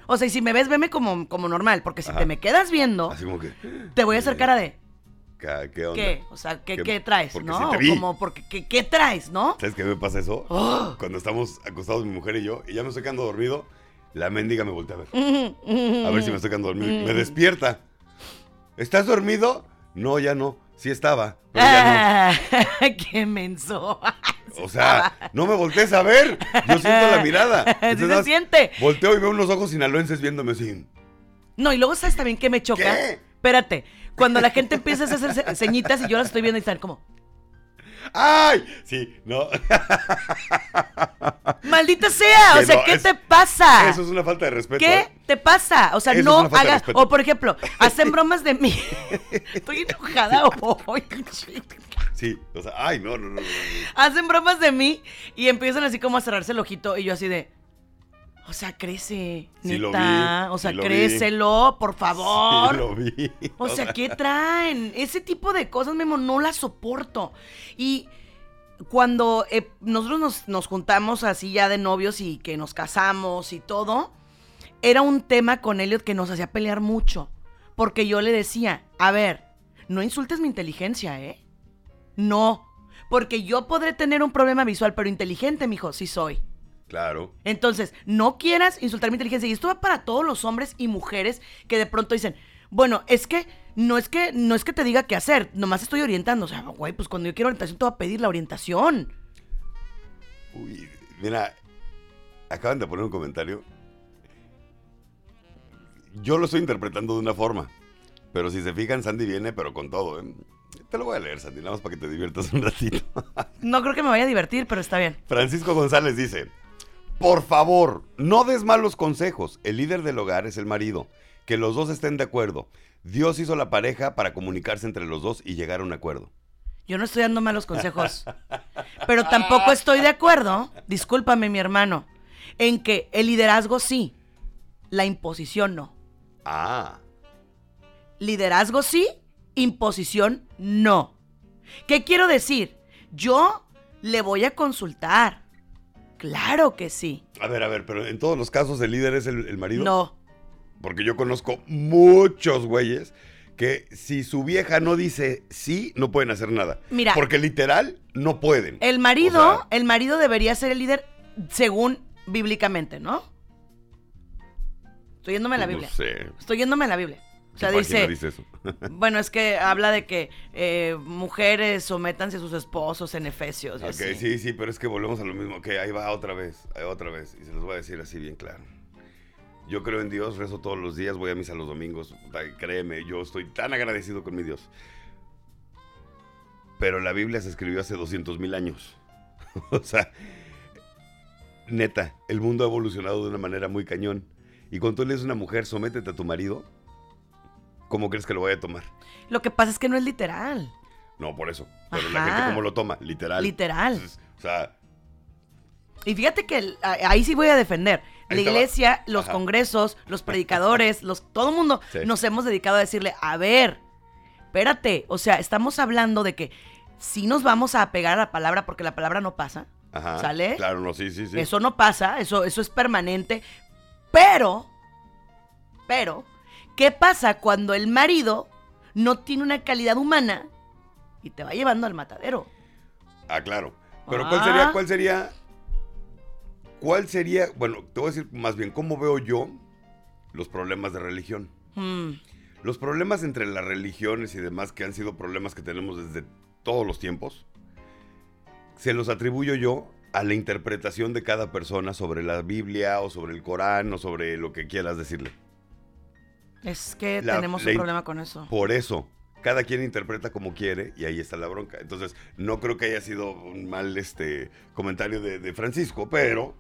[SPEAKER 2] O sea, y si me ves, veme como, como normal. Porque si
[SPEAKER 3] Ajá.
[SPEAKER 2] te me quedas viendo,
[SPEAKER 3] Así como que.
[SPEAKER 2] te voy a hacer cara de.
[SPEAKER 3] ¿Qué, qué onda?
[SPEAKER 2] ¿Qué? O sea, ¿qué, qué traes?
[SPEAKER 3] porque
[SPEAKER 2] ¿No?
[SPEAKER 3] sí.
[SPEAKER 2] Como, porque, ¿qué, qué traes, no?
[SPEAKER 3] ¿Sabes qué me pasa eso? <gasps>
[SPEAKER 2] Oh.
[SPEAKER 3] Cuando estamos acostados mi mujer y yo, y ya me estoy quedando dormido, la mendiga me voltea a ver. <laughs> A ver si me estoy quedando dormido. Me despierta. ¿Estás dormido? No, ya no. Sí estaba, pero ya
[SPEAKER 2] Ah, <laughs> ¡Qué menso! <laughs>
[SPEAKER 3] no. O sea, no me voltees a ver. Yo siento la mirada.
[SPEAKER 2] Sí
[SPEAKER 3] Entonces,
[SPEAKER 2] se
[SPEAKER 3] nada más
[SPEAKER 2] siente.
[SPEAKER 3] Volteo y veo unos ojos sinaloenses viéndome así.
[SPEAKER 2] No, y luego sabes también que me choca.
[SPEAKER 3] ¿Qué?
[SPEAKER 2] Espérate. Cuando la gente empieza a hacer ceñitas y yo las estoy viendo y están como,
[SPEAKER 3] ¡Ay! Sí, no.
[SPEAKER 2] ¡Maldita sea! O sea,
[SPEAKER 3] no,
[SPEAKER 2] ¿qué
[SPEAKER 3] es-
[SPEAKER 2] te pasa?
[SPEAKER 3] Eso es una falta de respeto.
[SPEAKER 2] ¿Qué
[SPEAKER 3] ¿eh?
[SPEAKER 2] te pasa? O sea,
[SPEAKER 3] Eso
[SPEAKER 2] no hagas. O por ejemplo, hacen bromas de mí. <laughs> Estoy enojada hoy.
[SPEAKER 3] Sí, o sea, ay, no, no. no, no.
[SPEAKER 2] hacen bromas de mí y empiezan así como a cerrarse el ojito y yo así de. O sea, crece,
[SPEAKER 3] Sí lo
[SPEAKER 2] neta.
[SPEAKER 3] vi,
[SPEAKER 2] o sea,
[SPEAKER 3] sí vi.
[SPEAKER 2] por favor.
[SPEAKER 3] Sí, lo vi. <laughs>
[SPEAKER 2] O sea, ¿qué traen? Ese tipo de cosas, Memo, no las soporto. Y cuando eh, nosotros nos, nos juntamos así ya de novios y que nos casamos y todo, era un tema con Elliot que nos hacía pelear mucho. Porque yo le decía, a ver, no insultes mi inteligencia, ¿eh? No. Porque yo podré tener un problema visual, pero inteligente, mijo, sí soy.
[SPEAKER 3] Claro.
[SPEAKER 2] Entonces, no quieras insultar mi inteligencia. Y esto va para todos los hombres y mujeres que de pronto dicen, bueno, es que no es que no es que te diga qué hacer, nomás estoy orientando. O sea, güey, pues cuando yo quiero orientación te voy a pedir la orientación.
[SPEAKER 3] Uy, mira, acaban de poner un comentario. Yo lo estoy interpretando de una forma. Pero si se fijan, Sandy viene, pero con todo. ¿eh? Te lo voy a leer, Sandy, nada más para que te diviertas un ratito.
[SPEAKER 2] No creo que me vaya a divertir, pero está bien.
[SPEAKER 3] Francisco González dice, por favor, no des malos consejos. El líder del hogar es el marido. Que los dos estén de acuerdo. Dios hizo la pareja para comunicarse entre los dos y llegar a un acuerdo.
[SPEAKER 2] Yo no estoy dando malos consejos. Pero tampoco estoy de acuerdo, discúlpame mi hermano, en que el liderazgo sí, la imposición no.
[SPEAKER 3] Ah,
[SPEAKER 2] Liderazgo sí, imposición no. ¿Qué quiero decir? Yo le voy a consultar. Claro que sí.
[SPEAKER 3] a ver, a ver, pero en todos los casos el líder es el, el marido.
[SPEAKER 2] No.
[SPEAKER 3] Porque yo conozco muchos güeyes que si su vieja no dice sí, no pueden hacer nada.
[SPEAKER 2] Mira.
[SPEAKER 3] Porque literal no pueden.
[SPEAKER 2] El marido,
[SPEAKER 3] O sea,
[SPEAKER 2] el marido debería ser el líder según bíblicamente, ¿no? Estoy yéndome a la
[SPEAKER 3] no
[SPEAKER 2] Biblia.
[SPEAKER 3] sé.
[SPEAKER 2] Estoy yéndome a la Biblia. O sea,
[SPEAKER 3] ¿Qué página
[SPEAKER 2] dice,
[SPEAKER 3] dice eso? <laughs>
[SPEAKER 2] Bueno, es que habla de que eh, mujeres sométanse a sus esposos en Efesios. y
[SPEAKER 3] ok,
[SPEAKER 2] así.
[SPEAKER 3] sí, sí, pero es que volvemos a lo mismo. Ok, ahí va otra vez, ahí otra vez. Y se los voy a decir así bien claro. Yo creo en Dios, rezo todos los días, voy a misa los domingos. Créeme, yo estoy tan agradecido con mi Dios. Pero la Biblia se escribió hace 200 mil años. <laughs> o sea, neta, el mundo ha evolucionado de una manera muy cañón. Y cuando tú le dices a una mujer, sométete a tu marido, ¿cómo crees que lo vaya a tomar?
[SPEAKER 2] Lo que pasa es que no es literal.
[SPEAKER 3] No, por eso. Pero la
[SPEAKER 2] Ajá.
[SPEAKER 3] gente, ¿cómo lo toma? Literal.
[SPEAKER 2] Literal.
[SPEAKER 3] Entonces, o sea,
[SPEAKER 2] Y fíjate que el- ahí sí voy a defender. La iglesia, los
[SPEAKER 3] Ajá.
[SPEAKER 2] congresos, los <laughs> predicadores, los, todo el mundo
[SPEAKER 3] Sí.
[SPEAKER 2] nos hemos dedicado a decirle, a ver, espérate, o sea, estamos hablando de que sí nos vamos a apegar a la palabra porque la palabra no pasa.
[SPEAKER 3] ajá.
[SPEAKER 2] ¿Sale?
[SPEAKER 3] Claro, no, sí, sí, sí.
[SPEAKER 2] Eso no pasa, eso, eso es permanente. Pero, pero, ¿qué pasa cuando el marido no tiene una calidad humana y te va llevando al matadero?
[SPEAKER 3] Ah, claro. Pero ¿cuál
[SPEAKER 2] Ah.
[SPEAKER 3] sería, cuál sería, cuál sería, bueno, te voy a decir más bien, ¿cómo veo yo los problemas de religión?
[SPEAKER 2] Hmm,
[SPEAKER 3] Los problemas entre las religiones y demás, que han sido problemas que tenemos desde todos los tiempos, se los atribuyo yo a la interpretación de cada persona sobre la Biblia o sobre el Corán o sobre lo que quieras decirle.
[SPEAKER 2] Es que
[SPEAKER 3] La-
[SPEAKER 2] tenemos
[SPEAKER 3] la
[SPEAKER 2] un problema con eso.
[SPEAKER 3] Por eso, cada quien interpreta como quiere y ahí está la bronca. Entonces, no creo que haya sido un mal este comentario de, de Francisco, pero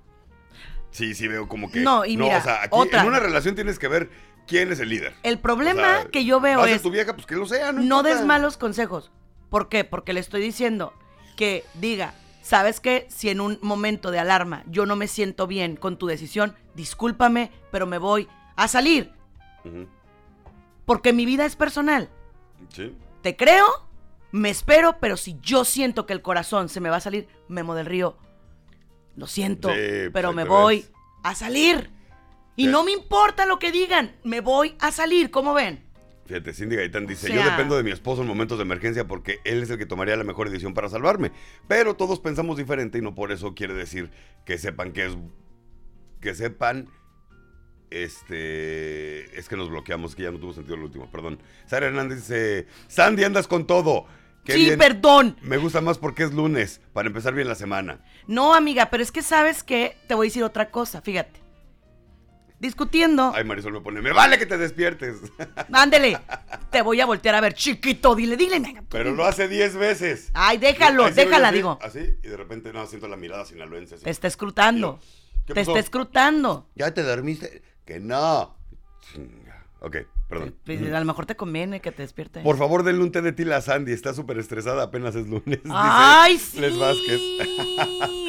[SPEAKER 3] sí, sí veo como que.
[SPEAKER 2] No, y mira,
[SPEAKER 3] o sea, aquí
[SPEAKER 2] otra.
[SPEAKER 3] en una relación tienes que ver quién es el líder.
[SPEAKER 2] El problema
[SPEAKER 3] O sea,
[SPEAKER 2] que yo veo
[SPEAKER 3] a
[SPEAKER 2] es,
[SPEAKER 3] tu vieja, pues que lo sea, no,
[SPEAKER 2] no des malos consejos. ¿Por qué? Porque le estoy diciendo que diga, ¿sabes qué? Si en un momento de alarma yo no me siento bien con tu decisión, discúlpame, pero me voy a salir. Porque mi vida es personal.
[SPEAKER 3] Sí.
[SPEAKER 2] Te creo, me espero, pero si yo siento que el corazón se me va a salir, Memo del Río, lo siento,
[SPEAKER 3] Sí, pues
[SPEAKER 2] pero
[SPEAKER 3] ahí
[SPEAKER 2] me voy a salir. Y no me importa lo que digan, me voy a salir, ¿cómo ven?
[SPEAKER 3] Fíjate, Cindy Gaitán dice,
[SPEAKER 2] O
[SPEAKER 3] yo dependo de mi esposo en momentos de emergencia porque él es el que tomaría la mejor decisión para salvarme. Pero todos pensamos diferente y no por eso quiere decir que sepan que es... Que sepan... Este... Es que nos bloqueamos, que ya no tuvo sentido el último, perdón. Sara Hernández dice, Sandy, andas con todo. Qué
[SPEAKER 2] sí,
[SPEAKER 3] bien.
[SPEAKER 2] perdón.
[SPEAKER 3] Me gusta más porque es lunes, para empezar bien la semana.
[SPEAKER 2] No, amiga, pero es que sabes que te voy a decir otra cosa, fíjate. Discutiendo,
[SPEAKER 3] Ay, Marisol me pone, me vale que te despiertes. <laughs>
[SPEAKER 2] ándele, te voy a voltear a ver, chiquito, dile, dile, venga.
[SPEAKER 3] Pero lo hace 10 veces.
[SPEAKER 2] Ay, déjalo,
[SPEAKER 3] sí
[SPEAKER 2] déjala,
[SPEAKER 3] así,
[SPEAKER 2] digo.
[SPEAKER 3] Así, y de repente no, siento la mirada sinaloense. así.
[SPEAKER 2] Te está escrutando.
[SPEAKER 3] ¿Qué
[SPEAKER 2] Te
[SPEAKER 3] pasó?
[SPEAKER 2] está escrutando.
[SPEAKER 3] ¿Ya te dormiste? Que no. Chinga. Ok, perdón.
[SPEAKER 2] A lo mejor te conviene que te despierte.
[SPEAKER 3] Por favor, denle un té de tila a Sandy. Está súper estresada, apenas es lunes. <laughs> dice
[SPEAKER 2] Ay, <laughs> sí.
[SPEAKER 3] Les Vázquez.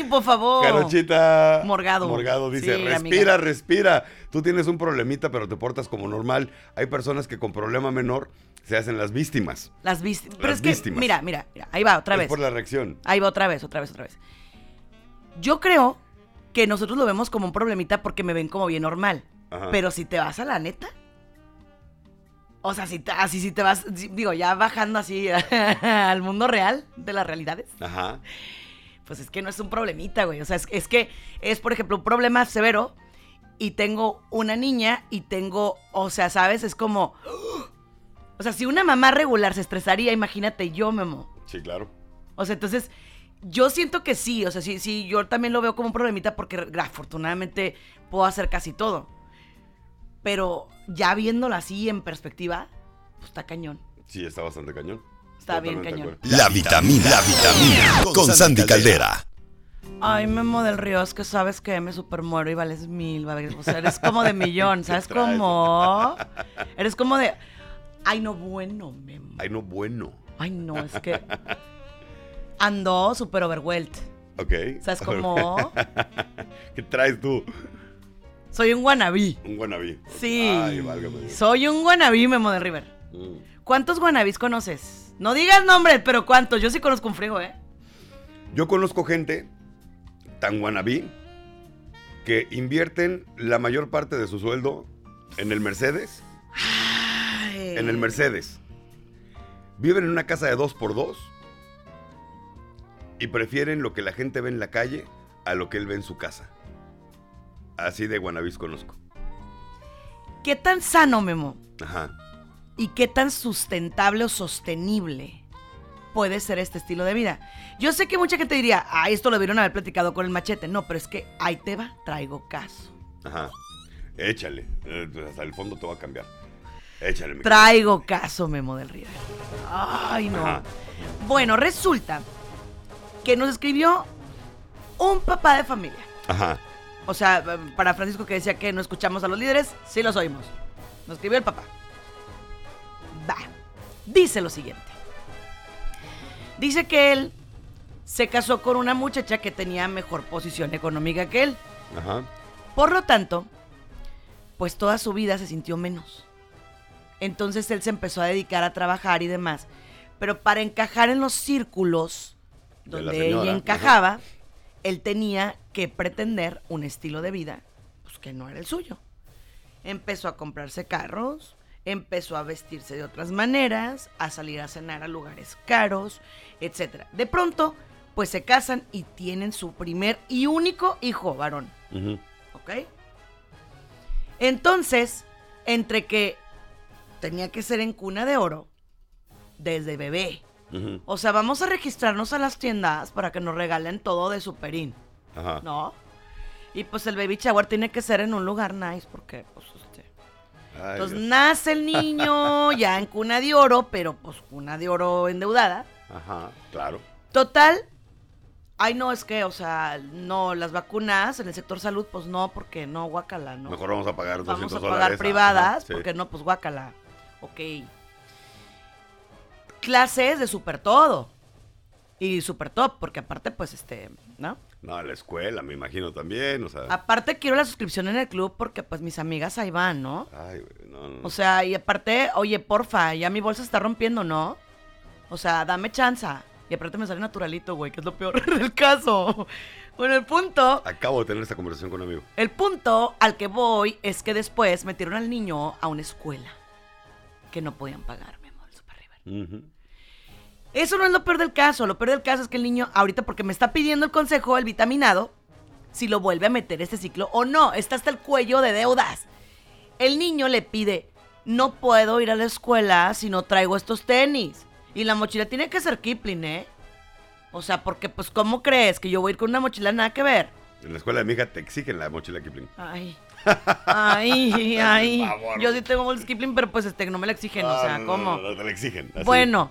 [SPEAKER 2] Por favor.
[SPEAKER 3] Carochita.
[SPEAKER 2] Morgado.
[SPEAKER 3] Morgado dice,
[SPEAKER 2] Sí,
[SPEAKER 3] respira,
[SPEAKER 2] amiga.
[SPEAKER 3] respira. Tú tienes un problemita, pero te portas como normal. Hay personas que con problema menor se hacen las víctimas.
[SPEAKER 2] Las víctimas. Pero
[SPEAKER 3] Las
[SPEAKER 2] es que,
[SPEAKER 3] víctimas.
[SPEAKER 2] mira, mira, mira, ahí va, otra
[SPEAKER 3] es
[SPEAKER 2] vez.
[SPEAKER 3] por la reacción.
[SPEAKER 2] Ahí va otra vez, otra vez, otra vez. Yo creo que nosotros lo vemos como un problemita porque me ven como bien normal.
[SPEAKER 3] Ajá.
[SPEAKER 2] Pero si te vas a la neta, O sea, si te- así si te vas, digo, ya bajando así <laughs> al mundo real de las realidades,
[SPEAKER 3] Ajá.
[SPEAKER 2] pues es que no es un problemita, güey. O sea, es, es que es, por ejemplo, un problema severo y tengo una niña y tengo, o sea, ¿sabes? Es como... <gasps> O sea, si una mamá regular se estresaría, imagínate yo, Memo.
[SPEAKER 3] Sí, claro.
[SPEAKER 2] O sea, entonces, yo siento que sí, o sea, sí, sí, yo también lo veo como un problemita porque afortunadamente puedo hacer casi todo. Pero ya viéndolo así en perspectiva, pues está cañón.
[SPEAKER 3] Sí, está bastante cañón.
[SPEAKER 2] Está bien
[SPEAKER 3] Totalmente
[SPEAKER 2] cañón.
[SPEAKER 1] La vitamina, la vitamina con Sandy Caldera.
[SPEAKER 2] Ay, Memo del Río, es que sabes que me super muero y vales mil, va a ver, o sea, eres como de millón, <laughs> ¿sabes cómo? Eres como de, ay, no, bueno, Memo.
[SPEAKER 3] Ay, no, bueno.
[SPEAKER 2] Ay, no, es que <laughs> ando super overwhelmed.
[SPEAKER 3] Ok.
[SPEAKER 2] ¿Sabes <laughs> cómo?
[SPEAKER 3] ¿Qué traes tú?
[SPEAKER 2] Soy un wannabe.
[SPEAKER 3] Un guanabí.
[SPEAKER 2] Sí.
[SPEAKER 3] Ay, válgame.
[SPEAKER 2] Soy un wannabe, Memo del River.
[SPEAKER 3] Mm.
[SPEAKER 2] ¿Cuántos wannabes conoces? No digas nombres, pero ¿cuántos? Yo sí conozco un frigo, ¿eh?
[SPEAKER 3] Yo conozco gente tan guanabí que invierten la mayor parte de su sueldo en el Mercedes.
[SPEAKER 2] Ay.
[SPEAKER 3] En el Mercedes. Viven en una casa de dos por dos y prefieren lo que la gente ve en la calle a lo que él ve en su casa. Así de guanabís conozco.
[SPEAKER 2] ¿Qué tan sano, Memo?
[SPEAKER 3] Ajá.
[SPEAKER 2] ¿Y qué tan sustentable o sostenible puede ser este estilo de vida? Yo sé que mucha gente diría, ah, esto lo vieron haber platicado con el machete. No, pero es que ahí te va, traigo caso.
[SPEAKER 3] Ajá. Échale. Eh, pues hasta el fondo te va a cambiar. Échale, mi
[SPEAKER 2] Traigo caso, Memo del River. Ay, no.
[SPEAKER 3] Ajá.
[SPEAKER 2] Bueno, resulta que nos escribió un papá de familia.
[SPEAKER 3] Ajá.
[SPEAKER 2] O sea, para Francisco que decía que no escuchamos a los líderes, sí los oímos. Nos escribió el papá. Va. Dice lo siguiente. Dice que él se casó con una muchacha que tenía mejor posición económica que él.
[SPEAKER 3] Ajá.
[SPEAKER 2] Por lo tanto, pues toda su vida se sintió menos. Entonces él se empezó a dedicar a trabajar y demás. Pero para encajar en los círculos donde ella
[SPEAKER 3] ajá.
[SPEAKER 2] Él tenía que pretender un estilo de vida pues, que no era el suyo. Empezó a comprarse carros, empezó a vestirse de otras maneras, a salir a cenar a lugares caros, etc. De pronto, pues se casan y tienen su primer y único hijo varón. ¿Ok? Entonces, entre que tenía que ser en cuna de oro, desde bebé. O sea, vamos a registrarnos a las tiendas para que nos regalen todo de superín,
[SPEAKER 3] Ajá.
[SPEAKER 2] ¿no? Y pues el baby shower tiene que ser en un lugar nice, porque, pues, este...
[SPEAKER 3] Ay,
[SPEAKER 2] Entonces
[SPEAKER 3] Dios.
[SPEAKER 2] nace el niño <laughs> ya en cuna de oro, pero pues cuna de oro endeudada.
[SPEAKER 3] Ajá. Claro.
[SPEAKER 2] Total, ay no, es que, o sea, no, las vacunas en el sector salud, pues no, porque no, guácala, ¿no?
[SPEAKER 3] Mejor vamos a pagar 200
[SPEAKER 2] Vamos a
[SPEAKER 3] dólares.
[SPEAKER 2] pagar
[SPEAKER 3] Ajá,
[SPEAKER 2] privadas,
[SPEAKER 3] sí.
[SPEAKER 2] porque no, pues guácala. Ok. Clases de super todo. Y super top, porque aparte, pues, este, ¿no?
[SPEAKER 3] No, a la escuela, me imagino también, o sea.
[SPEAKER 2] Aparte quiero la suscripción en el club porque, pues, mis amigas ahí van, ¿no?
[SPEAKER 3] Ay, güey, no, no.
[SPEAKER 2] O sea, y aparte, oye, porfa, ya mi bolsa está rompiendo, ¿no? O sea, dame chanza. Y aparte me sale naturalito, güey, que es lo peor <laughs> del caso. Bueno, el punto,
[SPEAKER 3] Acabo de tener esta conversación con un amigo.
[SPEAKER 2] el punto al que voy es que después metieron al niño a una escuela que no podían pagar, mi amor, Super River.
[SPEAKER 3] Ujú.
[SPEAKER 2] Eso no es lo peor del caso. Lo peor del caso es que el niño, ahorita porque me está pidiendo el consejo, el vitaminado, si lo vuelve a meter este ciclo o no. Está hasta el cuello de deudas. El niño le pide, no puedo ir a la escuela si no traigo estos tenis. Y la mochila tiene que ser Kipling, ¿eh? O sea, porque pues, ¿cómo crees que yo voy a ir con una mochila nada que ver?
[SPEAKER 3] En la escuela de mi hija te exigen la mochila Kipling.
[SPEAKER 2] Ay. <laughs> Ay, ay. Yo sí tengo bolsas Kipling, pero pues este no me la exigen, o
[SPEAKER 3] Ah,
[SPEAKER 2] sea,
[SPEAKER 3] no, no,
[SPEAKER 2] ¿cómo?
[SPEAKER 3] no, no, te la exigen. así.
[SPEAKER 2] Bueno,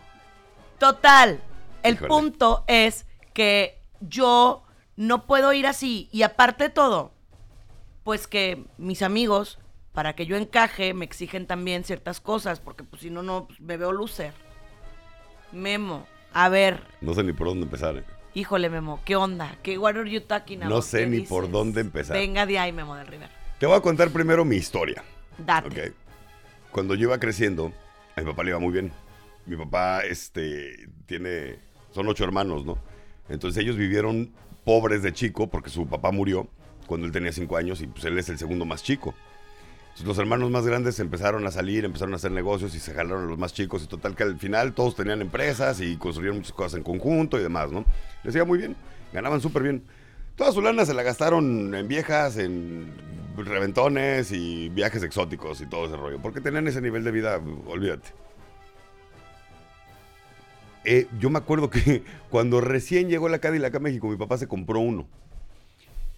[SPEAKER 2] total. El
[SPEAKER 3] Híjole.
[SPEAKER 2] punto es que yo no puedo ir así. Y aparte de todo, pues que mis amigos, para que yo encaje, me exigen también ciertas cosas, porque pues si no, no, pues, me veo loser. Memo, a ver,
[SPEAKER 3] No sé ni por dónde empezar. ¿eh?
[SPEAKER 2] híjole, Memo, ¿qué onda? ¿Qué what are you talking
[SPEAKER 3] No
[SPEAKER 2] about?
[SPEAKER 3] sé
[SPEAKER 2] ¿Qué
[SPEAKER 3] ni por dónde empezar.
[SPEAKER 2] Venga de ahí, Memo del River.
[SPEAKER 3] Te voy a contar primero mi historia.
[SPEAKER 2] Date.
[SPEAKER 3] Ok. Cuando yo iba creciendo, a mi papá le iba muy bien. Mi papá, este, tiene, son ocho hermanos, ¿no? Entonces ellos vivieron pobres de chico porque su papá murió cuando él tenía cinco años y pues él es el segundo más chico. Entonces, los hermanos más grandes empezaron a salir, empezaron a hacer negocios y se jalaron a los más chicos. Y total que al final todos tenían empresas y construyeron muchas cosas en conjunto y demás, ¿no? Les iba muy bien, ganaban súper bien. Toda su lana se la gastaron en viejas, en reventones y viajes exóticos y todo ese rollo. Porque tenían ese nivel de vida, olvídate. Eh, yo me acuerdo que <laughs> cuando recién llegó la Cadillac a México, mi papá se compró uno.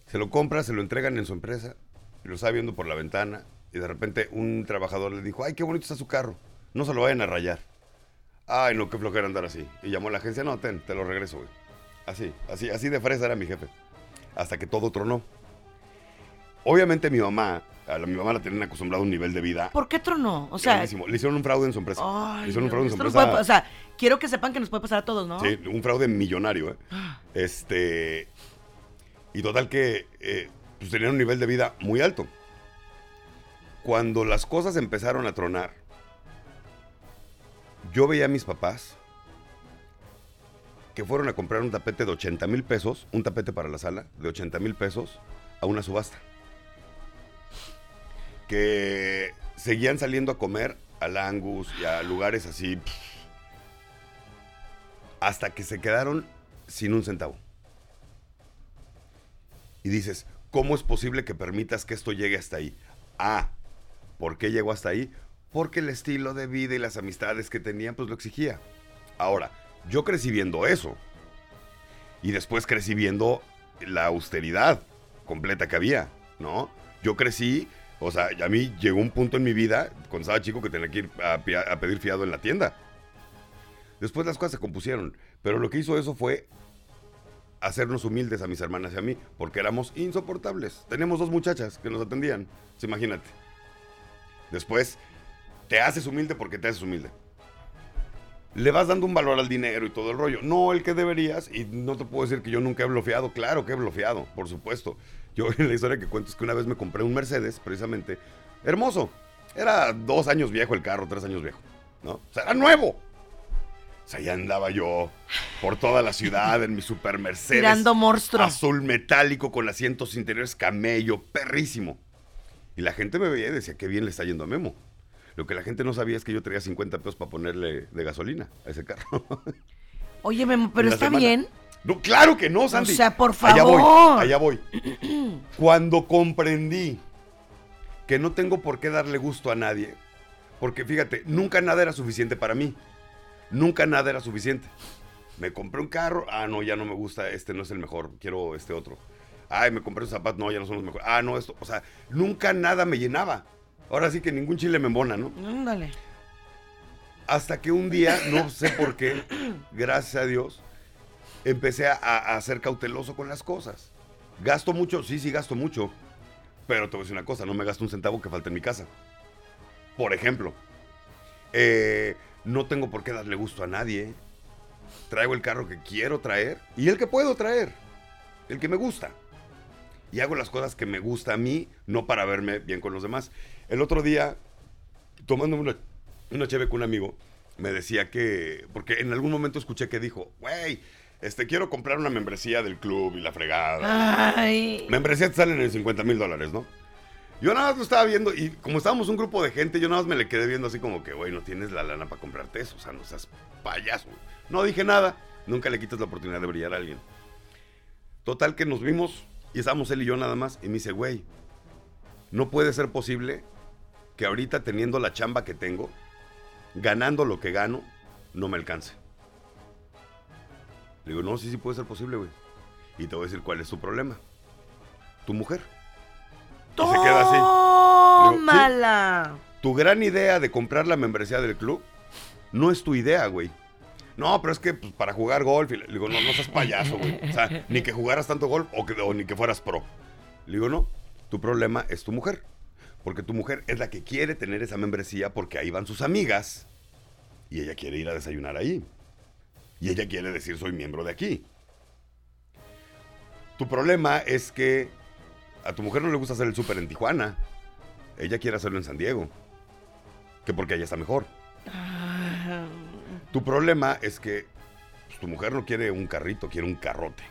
[SPEAKER 3] Se lo compra, se lo entregan en su empresa, lo estaba viendo por la ventana, y de repente un trabajador le dijo, ay, qué bonito está su carro, no se lo vayan a rayar. Ay, no, qué flojera andar así. Y llamó a la agencia, no, ten, te lo regreso, güey. Así, así, así de fresa era mi jefe. Hasta que todo tronó. Obviamente mi mamá, a la, mi mamá la tenían acostumbrado a un nivel de vida.
[SPEAKER 2] ¿Por qué tronó? O sea,
[SPEAKER 3] grandísimo. le hicieron un fraude en su empresa.
[SPEAKER 2] ay,
[SPEAKER 3] le hicieron un fraude en su empresa.
[SPEAKER 2] puede- o sea, quiero que sepan que nos puede pasar a todos, ¿no?
[SPEAKER 3] Sí, un fraude millonario, ¿eh? Este. Y total que eh, pues tenían un nivel de vida muy alto. Cuando las cosas empezaron a tronar, yo veía a mis papás que fueron a comprar un tapete de 80 mil pesos, un tapete para la sala, de 80 mil pesos, a una subasta. Que seguían saliendo a comer al Angus y a lugares así hasta que se quedaron sin un centavo. Y dices, ¿cómo es posible que permitas que esto llegue hasta ahí? Ah, ¿por qué llegó hasta ahí? Porque el estilo de vida y las amistades que tenían, pues lo exigía. Ahora, yo crecí viendo eso. Y después crecí viendo la austeridad completa que había, ¿no? Yo crecí, o sea, a mí llegó un punto en mi vida, cuando estaba chico, que tenía que ir a, pedir fiado en la tienda. Después las cosas se compusieron, pero lo que hizo eso fue hacernos humildes a mis hermanas y a mí, porque éramos insoportables. Teníamos dos muchachas que nos atendían, pues imagínate. Después, te haces humilde porque te haces humilde. Le vas dando un valor al dinero y todo el rollo. No el que deberías, y no te puedo decir que yo nunca he bloqueado. Claro que he bloqueado, por supuesto. Yo <laughs> la historia que cuento es que una vez me compré un Mercedes, precisamente, hermoso. Era dos años viejo el carro, tres años viejo, ¿no? O sea, era nuevo. O sea, ya andaba yo por toda la ciudad en mi super Mercedes.
[SPEAKER 2] Tirando monstruo.
[SPEAKER 3] Azul metálico con asientos interiores camello, perrísimo. Y la gente me veía y decía, qué bien le está yendo a Memo. Lo que la gente no sabía es que yo traía 50 pesos para ponerle de gasolina a ese carro. <laughs>
[SPEAKER 2] Oye, Memo, pero está
[SPEAKER 3] semana.
[SPEAKER 2] bien.
[SPEAKER 3] No, claro que no, Sandy.
[SPEAKER 2] sea, por
[SPEAKER 3] Allá voy,
[SPEAKER 2] favor.
[SPEAKER 3] allá voy. <clears throat> Cuando comprendí que no tengo por qué darle gusto a nadie, porque fíjate, nunca nada era suficiente para mí. Nunca nada era suficiente. Me compré un carro, ah, no, ya no me gusta, este no es el mejor, quiero este otro. Ay, me compré un zapato, no, ya no son los mejores. Ah, no, esto, o sea, nunca nada me llenaba. Ahora sí que ningún chile me embona, ¿no?
[SPEAKER 2] Ándale.
[SPEAKER 3] Hasta que un día, no sé por qué, gracias a Dios, empecé a, a ser cauteloso con las cosas. ¿Gasto mucho? Sí, sí, gasto mucho. Pero te voy a decir una cosa, no me gasto un centavo que falta en mi casa. Por ejemplo, eh, no tengo por qué darle gusto a nadie. Traigo el carro que quiero traer y el que puedo traer. El que me gusta. Y hago las cosas que me gusta a mí, no para verme bien con los demás. El otro día, tomando una, una cheve con un amigo, me decía que, porque en algún momento escuché que dijo, güey, este, quiero comprar una membresía del club y la fregada.
[SPEAKER 2] Ay.
[SPEAKER 3] Membresía te salen en 50 mil dólares, ¿no? Yo nada más lo estaba viendo y como estábamos un grupo de gente, yo nada más me le quedé viendo así como que, güey, no tienes la lana para comprarte eso, o sea, no seas payaso. No dije nada, nunca le quitas la oportunidad de brillar a alguien. Total que nos vimos y estábamos él y yo nada más y me dice, güey, no puede ser posible que ahorita teniendo la chamba que tengo, ganando lo que gano, no me alcance. Le digo, no, sí, sí puede ser posible, güey. Y te voy a decir cuál es tu problema. Tu mujer. Y se queda así. Digo, sí.
[SPEAKER 2] Tómala.
[SPEAKER 3] Tu gran idea de comprar la membresía del club no es tu idea, güey. No, pero es que pues, para jugar golf. Y le digo, no, no seas payaso, güey. O sea, ni que jugaras tanto golf o, que, o ni que fueras pro. Le digo, no. Tu problema es tu mujer. Porque tu mujer es la que quiere tener esa membresía porque ahí van sus amigas. Y ella quiere ir a desayunar ahí. Y ella quiere decir, soy miembro de aquí. Tu problema es que a tu mujer no le gusta hacer el súper en Tijuana. Ella quiere hacerlo en San Diego. Que porque allá está mejor. Tu problema es que pues, tu mujer no quiere un carrito, quiere un carrote.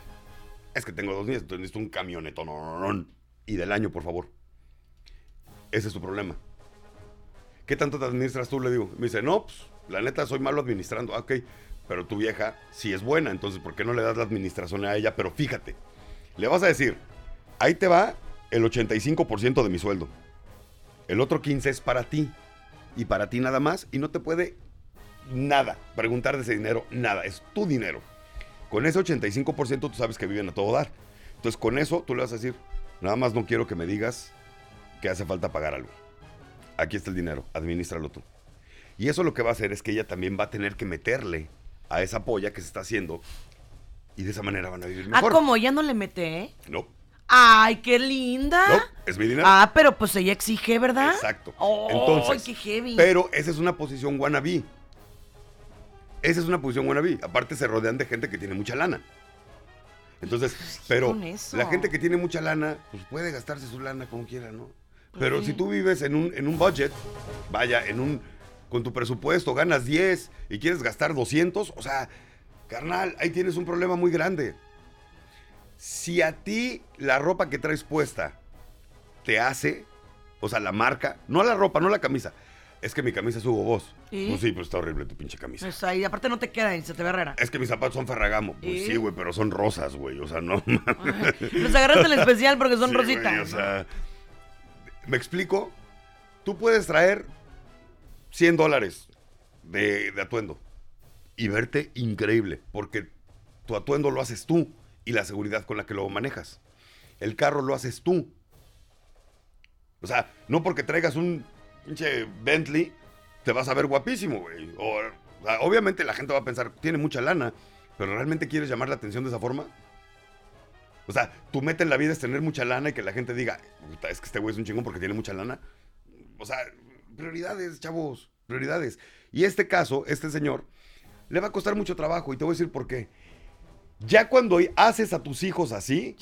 [SPEAKER 3] Es que tengo dos niños, entonces necesito un camionetón. Y del año, por favor. Ese es tu problema. ¿Qué tanto te administras tú? Le digo. Me dice, no, pues, la neta, soy malo administrando. Ah, ok, pero tu vieja sí es buena, entonces, ¿por qué no le das la administración a ella? Pero fíjate, le vas a decir, ahí te va el 85% de mi sueldo. El otro 15 es para ti. Y para ti nada más. Y no te puede nada preguntar de ese dinero, nada. Es tu dinero. Con ese 85% tú sabes que viven a todo dar. Entonces con eso tú le vas a decir, nada más no quiero que me digas que hace falta pagar algo. Aquí está el dinero, administralo tú. Y eso lo que va a hacer es que ella también va a tener que meterle a esa polla que se está haciendo. Y de esa manera van a vivir
[SPEAKER 2] Ah,
[SPEAKER 3] mejor.
[SPEAKER 2] como ya no le mete, ¿eh?
[SPEAKER 3] No,
[SPEAKER 2] Ay, qué linda.
[SPEAKER 3] no, es.
[SPEAKER 2] Ah, pero pues ella exige, ¿verdad?
[SPEAKER 3] Exacto.
[SPEAKER 2] Oh,
[SPEAKER 3] Entonces,
[SPEAKER 2] qué heavy.
[SPEAKER 3] pero esa es una posición wannabe. Esa es una posición wannabe. Aparte se rodean de gente que tiene mucha lana. Entonces, pero la gente que tiene mucha lana, pues puede gastarse su lana como quiera, ¿no? Pero
[SPEAKER 2] sí.
[SPEAKER 3] si tú vives en un, en un budget, vaya, en un, con tu presupuesto ganas 10 y quieres gastar 200, o sea, carnal, ahí tienes un problema muy grande. Si a ti la ropa que traes puesta te hace, o sea, la marca, no la ropa, no la camisa, es que mi camisa es Hugo Boss.
[SPEAKER 2] ¿Y?
[SPEAKER 3] Pues sí, pero está horrible tu pinche camisa.
[SPEAKER 2] Pues ahí, aparte no te queda y se te ve rara.
[SPEAKER 3] Es que mis zapatos son Ferragamo. Pues
[SPEAKER 2] ¿Y?
[SPEAKER 3] sí, güey, pero son rosas, güey. O sea, no.
[SPEAKER 2] Los agarraste en especial porque son
[SPEAKER 3] Sí, güey,
[SPEAKER 2] rositas.
[SPEAKER 3] o sea, ¿me explico? Tú puedes traer 100 dólares de, de atuendo y verte increíble, porque tu atuendo lo haces tú y la seguridad con la que lo manejas. El carro lo haces tú. O sea, no porque traigas un pinche Bentley, te vas a ver guapísimo, güey. Obviamente la gente va a pensar, tiene mucha lana, pero ¿realmente quieres llamar la atención de esa forma? O sea, tu meta en la vida es tener mucha lana y que la gente diga, "Puta, es que este güey es un chingón porque tiene mucha lana. O sea, prioridades, chavos, prioridades. Y este caso, este señor, le va a costar mucho trabajo y te voy a decir por qué. Ya cuando haces a tus hijos así,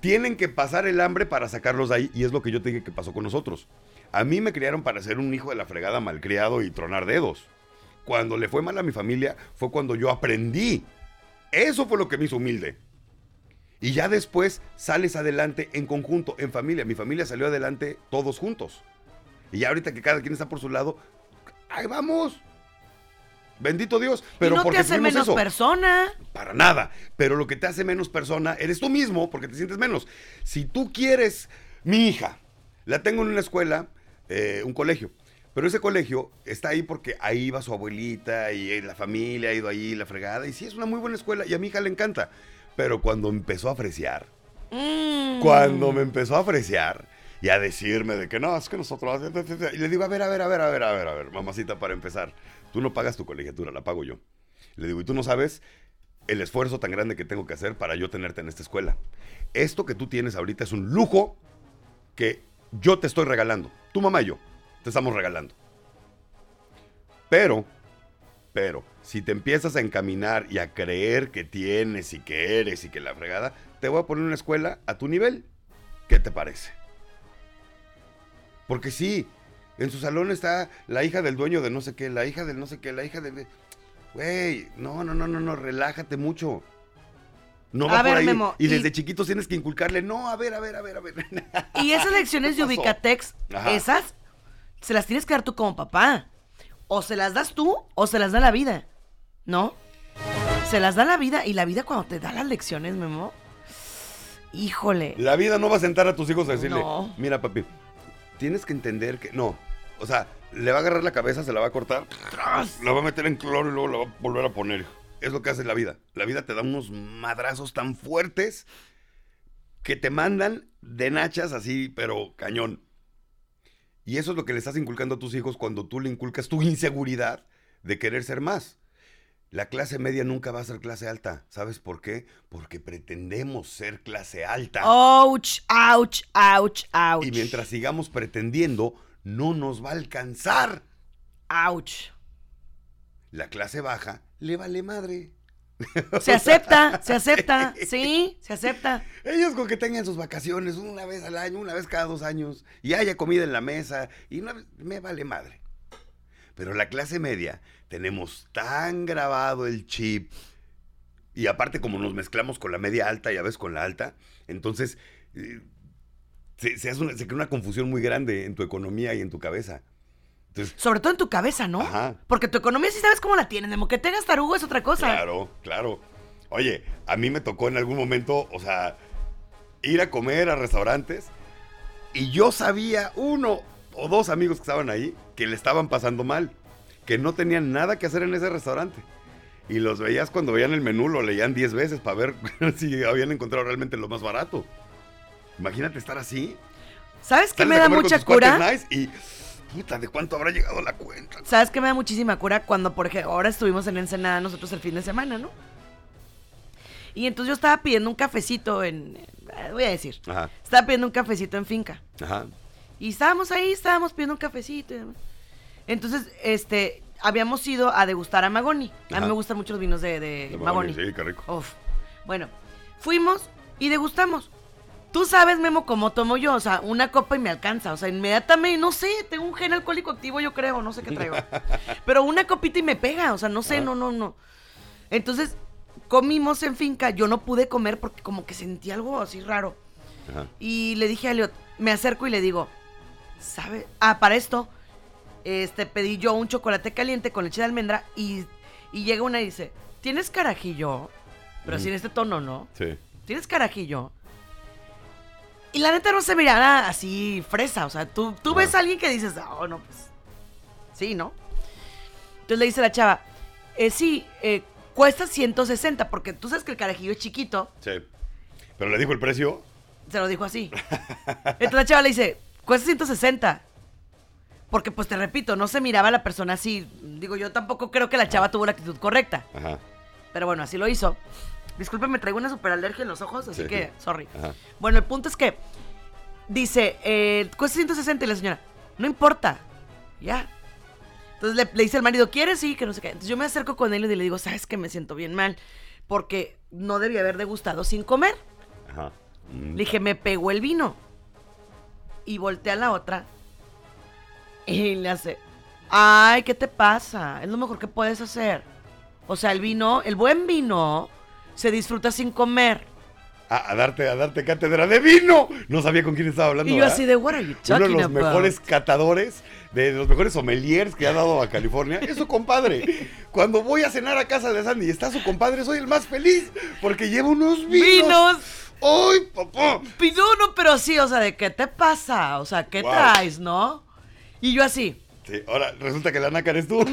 [SPEAKER 3] tienen que pasar el hambre para sacarlos de ahí y es lo que yo te dije que pasó con nosotros. A mí me criaron para ser un hijo de la fregada malcriado y tronar dedos. Cuando le fue mal a mi familia fue cuando yo aprendí. Eso fue lo que me hizo humilde. Y ya después sales adelante en conjunto, en familia. Mi familia salió adelante todos juntos. Y ya ahorita que cada quien está por su lado, ahí vamos. Bendito Dios. Pero
[SPEAKER 2] y no te
[SPEAKER 3] porque
[SPEAKER 2] hace
[SPEAKER 3] tuvimos
[SPEAKER 2] menos
[SPEAKER 3] eso.
[SPEAKER 2] persona.
[SPEAKER 3] Para nada. Pero lo que te hace menos persona eres tú mismo porque te sientes menos. Si tú quieres, mi hija, la tengo en una escuela, eh, un colegio. Pero ese colegio está ahí porque ahí va su abuelita y la familia ha ido ahí, la fregada. Y sí, es una muy buena escuela y a mi hija le encanta. Pero cuando empezó a apreciar,
[SPEAKER 2] Mm.
[SPEAKER 3] cuando me empezó a apreciar y a decirme de que no, es que nosotros... Y le digo, a ver, a ver, a ver, a ver, a ver, a ver, mamacita, para empezar, tú no pagas tu colegiatura, la pago yo. Le digo, y tú no sabes el esfuerzo tan grande que tengo que hacer para yo tenerte en esta escuela. Esto que tú tienes ahorita es un lujo que yo te estoy regalando. Tu mamá y yo te estamos regalando. Pero, pero, si te empiezas a encaminar y a creer que tienes y que eres y que la fregada, te voy a poner una escuela a tu nivel. ¿Qué te parece? Porque sí, en su salón está la hija del dueño de no sé qué, la hija del no sé qué, la hija del... Güey, no, no, no, no, no, relájate mucho. No va
[SPEAKER 2] A ver,
[SPEAKER 3] por ahí.
[SPEAKER 2] Memo,
[SPEAKER 3] y
[SPEAKER 2] y-
[SPEAKER 3] desde chiquitos tienes que inculcarle, no, a ver, a ver, a ver, a ver. <laughs>
[SPEAKER 2] Y esas lecciones de. Ubicatex,
[SPEAKER 3] Ajá.
[SPEAKER 2] esas, se las tienes que dar tú como papá. O se las das tú o se las da la vida. ¿No? Se las da la vida y la vida cuando te da las lecciones, Memo. Híjole.
[SPEAKER 3] La vida no va a sentar a tus hijos a decirle,
[SPEAKER 2] No.
[SPEAKER 3] mira papi, tienes que entender que no. O sea, le va a agarrar la cabeza, se la va a cortar, la va a meter en cloro y luego la va a volver a poner. Es lo que hace la vida. La vida te da unos madrazos tan fuertes que te mandan de nachas así, pero cañón. Y eso es lo que le estás inculcando a tus hijos cuando tú le inculcas tu inseguridad de querer ser más. La clase media nunca va a ser clase alta. ¿Sabes por qué? Porque pretendemos ser clase alta.
[SPEAKER 2] Ouch, ouch, ouch, ouch.
[SPEAKER 3] Y mientras sigamos pretendiendo, no nos va a alcanzar.
[SPEAKER 2] Ouch.
[SPEAKER 3] La clase baja le vale madre. <laughs>
[SPEAKER 2] Se acepta, se acepta. <laughs> Sí, se acepta.
[SPEAKER 3] Ellos con que tengan sus vacaciones una vez al año, una vez cada dos años, y haya comida en la mesa, y una vez- me vale madre. Pero la clase media tenemos tan grabado el chip, y aparte como nos mezclamos con la media alta y a veces con la alta, entonces eh, se, se hace una, se crea una confusión muy grande en tu economía y en tu cabeza. Entonces,
[SPEAKER 2] Sobre todo en tu cabeza, ¿no?
[SPEAKER 3] Ajá.
[SPEAKER 2] Porque tu economía sí sabes cómo la tienen. De que tengas tarugo es otra cosa.
[SPEAKER 3] Claro, claro. Oye, a mí me tocó en algún momento, o sea, ir a comer a restaurantes y yo sabía uno o dos amigos que estaban ahí que le estaban pasando mal, que no tenían nada que hacer en ese restaurante. Y los veías cuando veían el menú, lo leían 10 veces para ver <laughs> si habían encontrado realmente lo más barato. Imagínate estar así.
[SPEAKER 2] ¿Sabes qué me da mucha cura?
[SPEAKER 3] nice y, puta, ¿de cuánto habrá llegado la cuenta?
[SPEAKER 2] ¿Sabes qué me da muchísima cura? Cuando, por ejemplo, ahora estuvimos en Ensenada nosotros el fin de semana, ¿no? Y entonces yo estaba pidiendo un cafecito en... eh, Voy a decir.
[SPEAKER 3] Ajá,
[SPEAKER 2] Estaba pidiendo un cafecito en finca.
[SPEAKER 3] ajá.
[SPEAKER 2] Y estábamos ahí, estábamos pidiendo un cafecito. y demás. Entonces, este, habíamos ido a degustar a Magoni. A mí me gustan mucho los vinos de, de
[SPEAKER 3] De
[SPEAKER 2] Magoni.
[SPEAKER 3] Sí, qué rico.
[SPEAKER 2] Uf. Bueno, fuimos y degustamos. Tú sabes, Memo, cómo tomo yo. O sea, una copa y me alcanza. O sea, inmediatamente, no sé, tengo un gen alcohólico activo, yo creo, no sé qué traigo. <laughs> Pero una copita y me pega. O sea, no sé, no, no, no. Entonces, comimos en finca. Yo no pude comer porque como que sentí algo así raro.
[SPEAKER 3] Ajá.
[SPEAKER 2] Y le dije a Elliot, me acerco y le digo, ¿sabe? Ah, para esto, este, pedí yo un chocolate caliente con leche de almendra y, y llega una y dice, ¿tienes carajillo? Pero así en este tono, ¿no?
[SPEAKER 3] Sí.
[SPEAKER 2] ¿Tienes carajillo? Y la neta no se miraba así fresa, o sea, tú, tú ves a alguien que dices, oh, no, pues, sí, ¿no? Entonces le dice la chava, eh, sí, eh, cuesta 160, porque tú sabes que el carajillo es chiquito,
[SPEAKER 3] Sí. Pero le dijo el precio.
[SPEAKER 2] se lo dijo así. Entonces la chava le dice, cuesta 160. Porque, pues te repito, no se miraba a la persona así. Digo, yo tampoco creo que la chava tuvo la actitud correcta.
[SPEAKER 3] Ajá.
[SPEAKER 2] Pero bueno, así lo hizo. Disculpe, me traigo una super alergia en los ojos, así
[SPEAKER 3] Sí.
[SPEAKER 2] que, sorry.
[SPEAKER 3] Ajá.
[SPEAKER 2] Bueno, el punto es que dice, eh, cuesta 160 y la señora, no importa, ya. Entonces le, le dice al marido, ¿quieres? Sí, que no sé qué. Entonces yo me acerco con él y le digo, ¿sabes que Me siento bien mal porque no debía haber degustado sin comer.
[SPEAKER 3] Ajá. Mm.
[SPEAKER 2] Le dije, me pegó el vino. Y volteé a la otra. <laughs> Y le hace, ay, ¿qué te pasa? Es lo mejor que puedes hacer. O sea, el vino, el buen vino, se disfruta sin comer.
[SPEAKER 3] A, a darte, a darte cátedra de vino. No sabía con quién estaba hablando.
[SPEAKER 2] Y yo
[SPEAKER 3] ¿verdad?
[SPEAKER 2] así de, what are you
[SPEAKER 3] Uno de
[SPEAKER 2] talking
[SPEAKER 3] los
[SPEAKER 2] about?"
[SPEAKER 3] mejores catadores, de los mejores sommeliers que ha dado a California. Es su compadre. <laughs> Cuando voy a cenar a casa de Sandy y está su compadre, soy el más feliz porque lleva unos vinos.
[SPEAKER 2] ¡Vinos!
[SPEAKER 3] ¡Ay, papá!
[SPEAKER 2] Pi- No, no, pero sí, o sea, ¿de qué te pasa? O sea, ¿qué
[SPEAKER 3] Wow.
[SPEAKER 2] traes, no? Y yo así.
[SPEAKER 3] Sí, ahora resulta que la nácar eres tú. <laughs>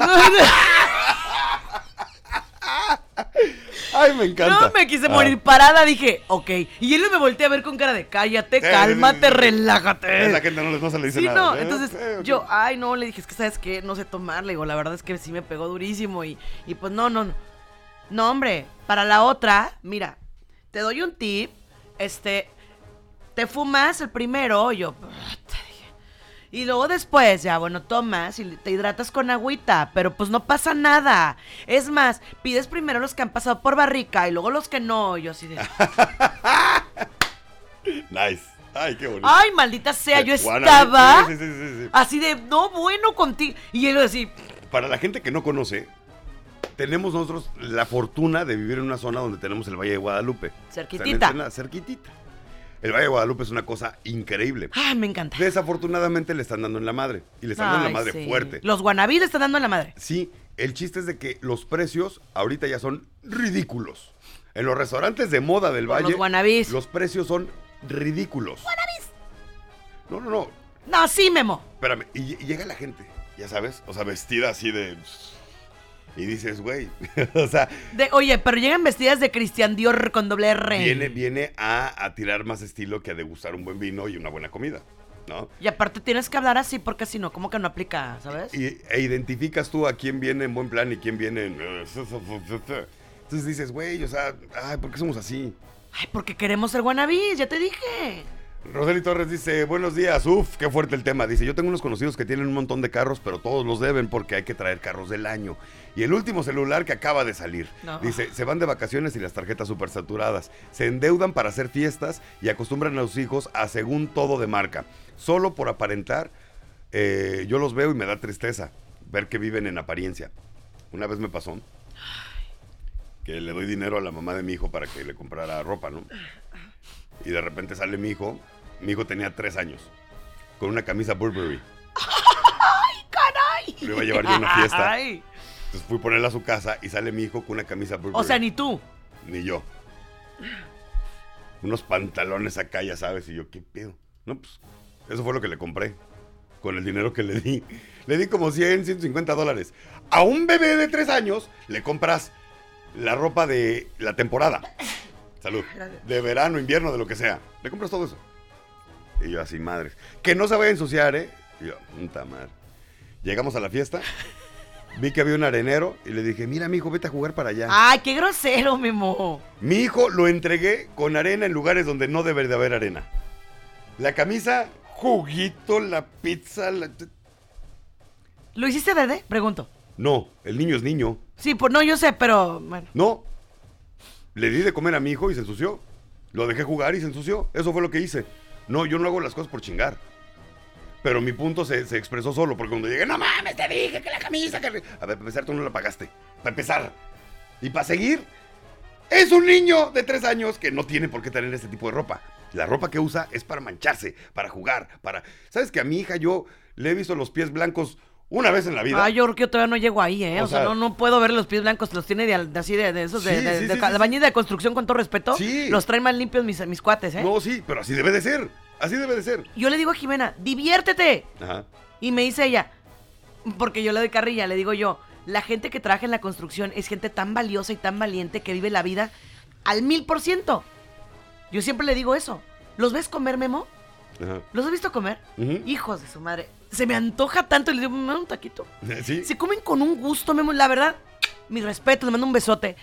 [SPEAKER 3] Ay, me encanta.
[SPEAKER 2] No, me quise
[SPEAKER 3] Ah.
[SPEAKER 2] morir parada, dije, ok. Y él me volteé a ver con cara de cállate,
[SPEAKER 3] Sí,
[SPEAKER 2] cálmate,
[SPEAKER 3] sí, sí.
[SPEAKER 2] relájate.
[SPEAKER 3] Esa gente no, les- no se le dice
[SPEAKER 2] Sí,
[SPEAKER 3] nada.
[SPEAKER 2] no,
[SPEAKER 3] ¿eh?
[SPEAKER 2] entonces yo, ay, no, le dije, es que sabes qué, no sé tomar, le digo, la verdad es que sí me pegó durísimo y, y pues no, no, no. No, hombre, para la otra, mira, te doy un tip, este, te fumas el primero, y yo. Y luego después, ya, bueno, tomas y te hidratas con agüita, pero pues no pasa nada. Es más, pides primero los que han pasado por barrica y luego los que no, y yo así de, <laughs>
[SPEAKER 3] Nice. Ay, qué bonito.
[SPEAKER 2] ay, maldita sea, yo estaba...
[SPEAKER 3] Sí, sí, sí, sí, sí.
[SPEAKER 2] Así de, no, bueno, contigo. Y él así,
[SPEAKER 3] Para la gente que no conoce, tenemos nosotros la fortuna de vivir en una zona donde tenemos el Valle de Guadalupe.
[SPEAKER 2] Cerquitita.
[SPEAKER 3] O sea, cerquitita. El Valle de Guadalupe es una cosa increíble.
[SPEAKER 2] ay, me encanta.
[SPEAKER 3] Desafortunadamente le están dando en la madre. Y le están dando en la madre
[SPEAKER 2] sí.
[SPEAKER 3] fuerte.
[SPEAKER 2] Los guanabí le están dando en la madre.
[SPEAKER 3] Sí, el chiste es de que los precios ahorita ya son ridículos. En los restaurantes de moda del
[SPEAKER 2] Por
[SPEAKER 3] Valle,
[SPEAKER 2] los wannabes.
[SPEAKER 3] los precios son ridículos. No, no, no.
[SPEAKER 2] No, sí, Memo.
[SPEAKER 3] Espérame. Y, y llega la gente, ya sabes, o sea, vestida así de... Y dices, güey, <laughs> o sea,
[SPEAKER 2] De, oye, pero llegan vestidas de Christian Dior con doble R.
[SPEAKER 3] viene, viene a, a tirar más estilo que a degustar un buen vino y una buena comida, ¿no?
[SPEAKER 2] Y aparte tienes que hablar así porque si no, como que no aplica, ¿sabes?
[SPEAKER 3] Y, e identificas tú a quién viene en buen plan y quién viene en... Entonces dices, güey, o sea, ay, ¿por qué somos así?
[SPEAKER 2] Ay, porque queremos ser guanabís, ya te dije.
[SPEAKER 3] Roseli Torres dice, buenos días, uf, qué fuerte el tema. Dice, yo tengo unos conocidos que tienen un montón de carros, pero todos los deben porque hay que traer carros del año. Y el último celular que acaba de salir.
[SPEAKER 2] No.
[SPEAKER 3] Dice, se van de vacaciones y las tarjetas súper saturadas. Se endeudan para hacer fiestas y acostumbran a los hijos a según todo de marca. Solo por aparentar, eh, yo los veo y me da tristeza ver que viven en apariencia. Una vez me pasó que le doy dinero a la mamá de mi hijo para que le comprara ropa, ¿no? Y de repente sale mi hijo mi hijo tenía tres años, con una camisa Burberry.
[SPEAKER 2] ¡Caray!
[SPEAKER 3] Lo iba a llevar yo a una fiesta.
[SPEAKER 2] Ay.
[SPEAKER 3] Entonces fui a ponerla a su casa y sale mi hijo con una camisa Burberry.
[SPEAKER 2] O sea, ni tú.
[SPEAKER 3] Ni yo. Unos pantalones acá, ya sabes, y yo, ¿qué pedo? No, pues, eso fue lo que le compré. Con el dinero que le di. Le di como 100, 150 dólares. A un bebé de tres años le compras la ropa de la temporada. Salud.
[SPEAKER 2] Gracias.
[SPEAKER 3] De verano, invierno, de lo que sea. Le compras todo eso. Y yo así, madres. Que no se vaya a ensuciar, ¿eh? Y yo, puta madre. Llegamos a la fiesta. Vi que había un arenero y le dije, mira, mi hijo, vete a jugar para allá.
[SPEAKER 2] Ay, qué grosero, Memo.
[SPEAKER 3] Mi hijo lo entregué con arena en lugares donde no debe de haber arena. La camisa, juguito, la pizza, la...
[SPEAKER 2] ¿Lo hiciste de Pregunto.
[SPEAKER 3] No, el niño es niño.
[SPEAKER 2] Sí, pues no, yo sé, pero bueno.
[SPEAKER 3] No. Le di de comer a mi hijo y se ensució. Lo dejé jugar y se ensució. Eso fue lo que hice. No, yo no hago las cosas por chingar. Pero mi punto se, se expresó solo, porque cuando llegué, no mames, te dije que la camisa... Que... A ver, para empezar, tú no la pagaste. Para empezar. Y para seguir, es un niño de tres años que no tiene por qué tener este tipo de ropa. La ropa que usa es para mancharse, para jugar, para... ¿Sabes que a mi hija yo le he visto los pies blancos una vez en la vida?
[SPEAKER 2] Ay, yo creo que yo todavía no llego ahí, ¿eh?
[SPEAKER 3] O
[SPEAKER 2] O, sea,
[SPEAKER 3] sea-
[SPEAKER 2] no, no puedo ver los pies blancos, los tiene de, de así, de, de esos, de,
[SPEAKER 3] Sí,
[SPEAKER 2] de,
[SPEAKER 3] sí,
[SPEAKER 2] de
[SPEAKER 3] sí,
[SPEAKER 2] ca-
[SPEAKER 3] sí.
[SPEAKER 2] de construcción, con todo respeto.
[SPEAKER 3] Sí.
[SPEAKER 2] Los traen más limpios mis, mis cuates, ¿eh?
[SPEAKER 3] No, sí, pero así debe de ser. Así debe de ser.
[SPEAKER 2] Yo le digo a Jimena, diviértete.
[SPEAKER 3] Ajá.
[SPEAKER 2] Y me dice ella, porque yo le doy carrilla, le digo yo, la gente que trabaja en la construcción es gente tan valiosa y tan valiente que vive la vida al mil por ciento. Yo siempre le digo eso. ¿Los ves comer, Memo?
[SPEAKER 3] Ajá.
[SPEAKER 2] ¿Los has visto comer?
[SPEAKER 3] Ujú.
[SPEAKER 2] Hijos de su madre. Se me antoja tanto y le digo, me un taquito. <laughs>
[SPEAKER 3] Sí.
[SPEAKER 2] Se comen con un gusto, Memo. La verdad, mi respeto, le mando un besote.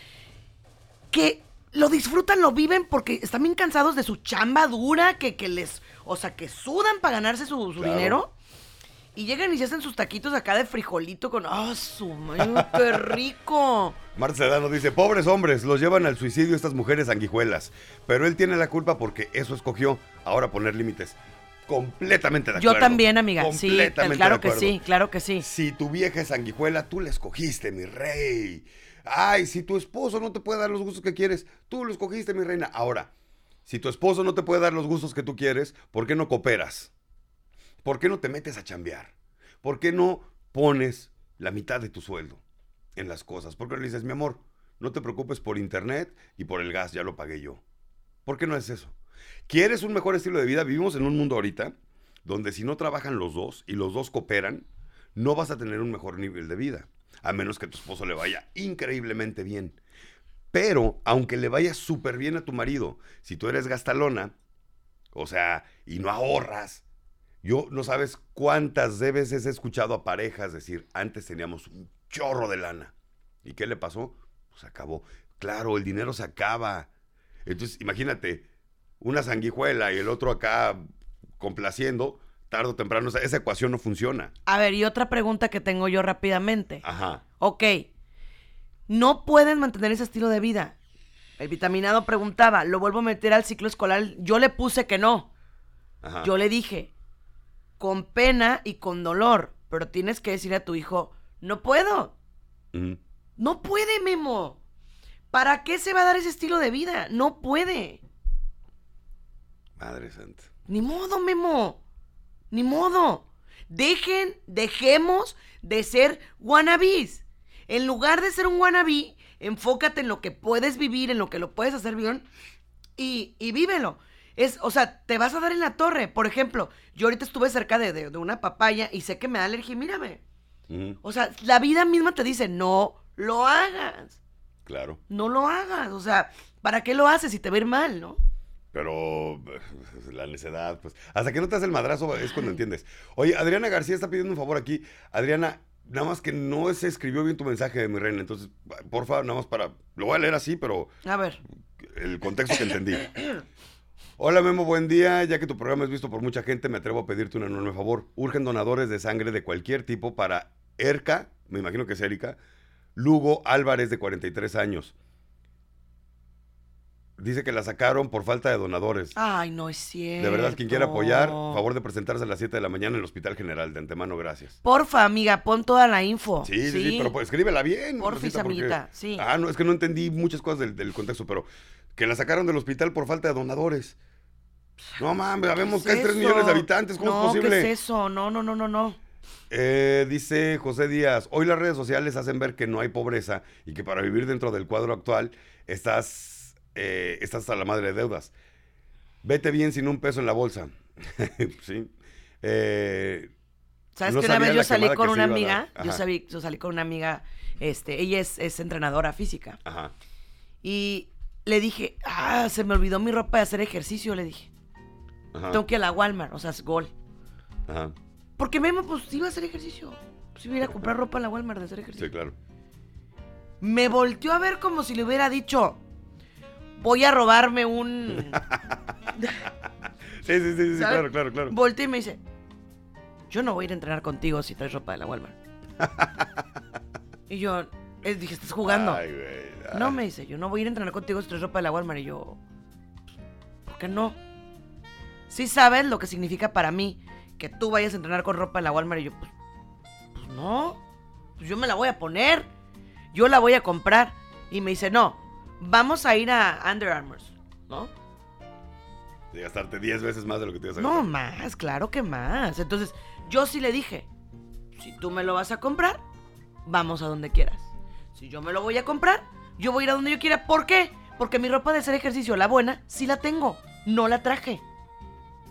[SPEAKER 2] Que lo disfrutan, lo viven porque están bien cansados de su chamba dura, que, que les. O sea, que sudan para ganarse su, su
[SPEAKER 3] Claro.
[SPEAKER 2] dinero. Y llegan y se hacen sus taquitos acá de frijolito con. ¡Ah, su madre! ¡Qué <laughs> rico!
[SPEAKER 3] Marta Sedano dice, pobres hombres, los llevan al suicidio estas mujeres sanguijuelas. Pero él tiene la culpa porque eso escogió. Ahora poner límites. Completamente de
[SPEAKER 2] Yo
[SPEAKER 3] acuerdo.
[SPEAKER 2] también, amiga. Sí,
[SPEAKER 3] Completamente
[SPEAKER 2] claro
[SPEAKER 3] de
[SPEAKER 2] que sí, claro que sí.
[SPEAKER 3] Si tu vieja es sanguijuela, tú la escogiste, mi rey. Ay, si tu esposo no te puede dar los gustos que quieres, tú lo escogiste, mi reina. Ahora, si tu esposo no te puede dar los gustos que tú quieres, ¿por qué no cooperas? ¿Por qué no te metes a chambear? ¿Por qué no pones la mitad de tu sueldo en las cosas? ¿Por qué no le dices, mi amor, no te preocupes por internet y por el gas, ya lo pagué yo? ¿Por qué no es eso? ¿Quieres un mejor estilo de vida? Vivimos en un mundo ahorita donde si no trabajan los dos y los dos cooperan, no vas a tener un mejor nivel de vida, a menos que tu esposo le vaya increíblemente bien. Pero, aunque le vaya súper bien a tu marido, si tú eres gastalona, o sea, y no ahorras, yo no sabes cuántas veces he escuchado a parejas decir, antes teníamos un chorro de lana. ¿Y qué le pasó? Pues acabó. Claro, el dinero se acaba. Entonces, imagínate, una sanguijuela y el otro acá complaciendo, tarde o temprano, o sea, esa ecuación no funciona.
[SPEAKER 2] A ver, y otra pregunta que tengo yo rápidamente.
[SPEAKER 3] Ajá.
[SPEAKER 2] Ok, no pueden mantener ese estilo de vida. El vitaminado preguntaba, ¿lo vuelvo a meter al ciclo escolar? Yo le puse que no.
[SPEAKER 3] Ajá.
[SPEAKER 2] Yo le dije, con pena y con dolor, pero tienes que decirle a tu hijo, no puedo. No puede, Memo. ¿Para qué se va a dar ese estilo de vida? No puede.
[SPEAKER 3] Madre santa.
[SPEAKER 2] Ni modo, Memo. Ni modo. Dejen, dejemos de ser wannabes. En lugar de ser un wannabe, enfócate en lo que puedes vivir, en lo que lo puedes hacer bien y, y vívelo. Es, o sea, te vas a dar en la torre. Por ejemplo, yo ahorita estuve cerca de, de- de una papaya y sé que me da alergia. Mírame. O sea, la vida misma te dice, no lo hagas.
[SPEAKER 3] Claro.
[SPEAKER 2] No lo hagas. O sea, ¿para qué lo haces si te va a ir mal, no?
[SPEAKER 3] Pero pues, la necedad, pues. Hasta que no te hace el madrazo es cuando entiendes. Oye, Adriana García está pidiendo un favor aquí. Adriana, nada más que no se escribió bien tu mensaje de mi reina. Entonces, porfa, nada más para. Lo voy a leer así, pero
[SPEAKER 2] A ver.
[SPEAKER 3] el contexto que entendí. <coughs> Hola Memo, buen día. Ya que tu programa es visto por mucha gente, me atrevo a pedirte un enorme favor. Urgen donadores de sangre de cualquier tipo para Erika, me imagino que es Erika, Lugo Álvarez de 43 años. Dice que la sacaron por falta de donadores.
[SPEAKER 2] Ay, no es cierto.
[SPEAKER 3] De verdad, quien quiera apoyar, favor de presentarse a las 7 de la mañana en el Hospital General. De antemano, gracias.
[SPEAKER 2] Porfa, amiga, pon toda la info.
[SPEAKER 3] Sí, sí, sí, pero pues, escríbela bien.
[SPEAKER 2] Porfis,
[SPEAKER 3] porque-
[SPEAKER 2] amiguita, sí.
[SPEAKER 3] Ah, no, es que no entendí muchas cosas del, del contexto, pero que la sacaron del hospital por falta de donadores. No mames, habemos
[SPEAKER 2] ¿Qué es
[SPEAKER 3] casi 3
[SPEAKER 2] eso?
[SPEAKER 3] millones de habitantes, ¿cómo
[SPEAKER 2] no,
[SPEAKER 3] es posible?
[SPEAKER 2] ¿qué es eso? No, no, no, no, no.
[SPEAKER 3] Eh, dice José Díaz, hoy las redes sociales hacen ver que no hay pobreza y que para vivir dentro del cuadro actual estás, eh, estás hasta la madre de deudas. Vete bien sin un peso en la bolsa. <laughs> sí. Eh,
[SPEAKER 2] ¿Sabes
[SPEAKER 3] No
[SPEAKER 2] que una vez yo salí con una amiga? Yo salí, yo salí con una amiga, este, ella es, es entrenadora física.
[SPEAKER 3] ajá.
[SPEAKER 2] Y le dije, ah, se me olvidó mi ropa de hacer ejercicio, le dije.
[SPEAKER 3] Ajá.
[SPEAKER 2] Tengo que ir a la Walmart, o sea, es gol.
[SPEAKER 3] ajá.
[SPEAKER 2] Porque Memo, pues iba a hacer ejercicio. Pues iba a ir a comprar ropa a la Walmart de hacer ejercicio.
[SPEAKER 3] Sí, claro.
[SPEAKER 2] Me volteó a ver como si le hubiera dicho, voy a robarme un...
[SPEAKER 3] Sí, sí, sí, sí, claro, claro, claro.
[SPEAKER 2] Y me dice, yo no voy a ir a entrenar contigo si traes ropa de la Walmart. <laughs> y yo dije, ¿estás jugando?
[SPEAKER 3] Ay, güey. ay.
[SPEAKER 2] No, me dice, yo no voy a ir a entrenar contigo si traes ropa de la Walmart. Y yo, ¿por qué no? Sí sabes lo que significa para mí que tú vayas a entrenar con ropa de la Walmart. Y yo, pues, pues no, pues yo me la voy a poner. Yo la voy a comprar. Y me dice, no, vamos a ir a Under Armour, ¿no?
[SPEAKER 3] De gastarte 10 veces más de lo que te ibas a
[SPEAKER 2] No,
[SPEAKER 3] gastar.
[SPEAKER 2] más, claro que más. Entonces, yo sí le dije, si tú me lo vas a comprar, vamos a donde quieras. Si yo me lo voy a comprar, yo voy a ir a donde yo quiera. ¿Por qué? Porque mi ropa de hacer ejercicio, la buena, sí la tengo. No la traje.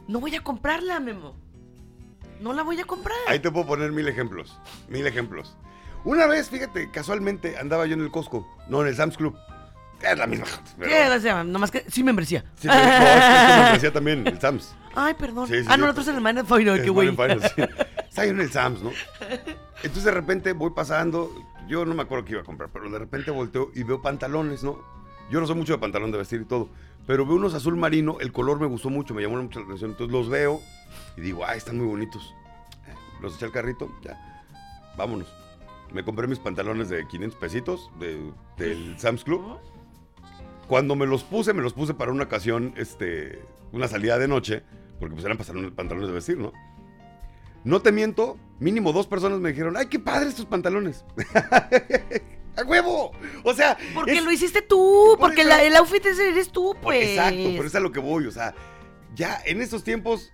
[SPEAKER 2] No voy a comprarla, Memo. No la voy a comprar.
[SPEAKER 3] Ahí te puedo poner mil ejemplos. Mil ejemplos. Una vez, fíjate, casualmente andaba yo en el Costco. No, en el Sam's Club. Es la misma. pero-
[SPEAKER 2] ¿Qué? O sea, nomás que sí membresía.
[SPEAKER 3] Sí, pero- no, es que esto me decía también, el Sam's.
[SPEAKER 2] Ay, perdón.
[SPEAKER 3] Sí, sí,
[SPEAKER 2] ah, no, nosotros en el Man Final, qué güey. <laughs>
[SPEAKER 3] Está yo en el Sam's, ¿no? Entonces de repente voy pasando, yo no me acuerdo qué iba a comprar, pero de repente volteo y veo pantalones, ¿no? Yo no soy mucho de pantalón de vestir y todo, pero veo unos azul marino, el color me gustó mucho, me llamó mucho la atención, entonces los veo y digo, ay, están muy bonitos. Eh, Los eché al carrito, ya, vámonos. Me compré mis pantalones de 500 pesitos de- del Sam's Club. Cuando me los puse, me los puse para una ocasión, este, una salida de noche, porque pues eran pantalones, de vestir, ¿no? No te miento, mínimo dos personas me dijeron, ay, qué padre estos pantalones. <laughs> ¡A huevo! O sea...
[SPEAKER 2] Porque
[SPEAKER 3] es-
[SPEAKER 2] lo hiciste tú,
[SPEAKER 3] Por
[SPEAKER 2] porque la- el outfit ese eres tú, pues.
[SPEAKER 3] Exacto, por eso es a lo que voy, o sea, ya en estos tiempos,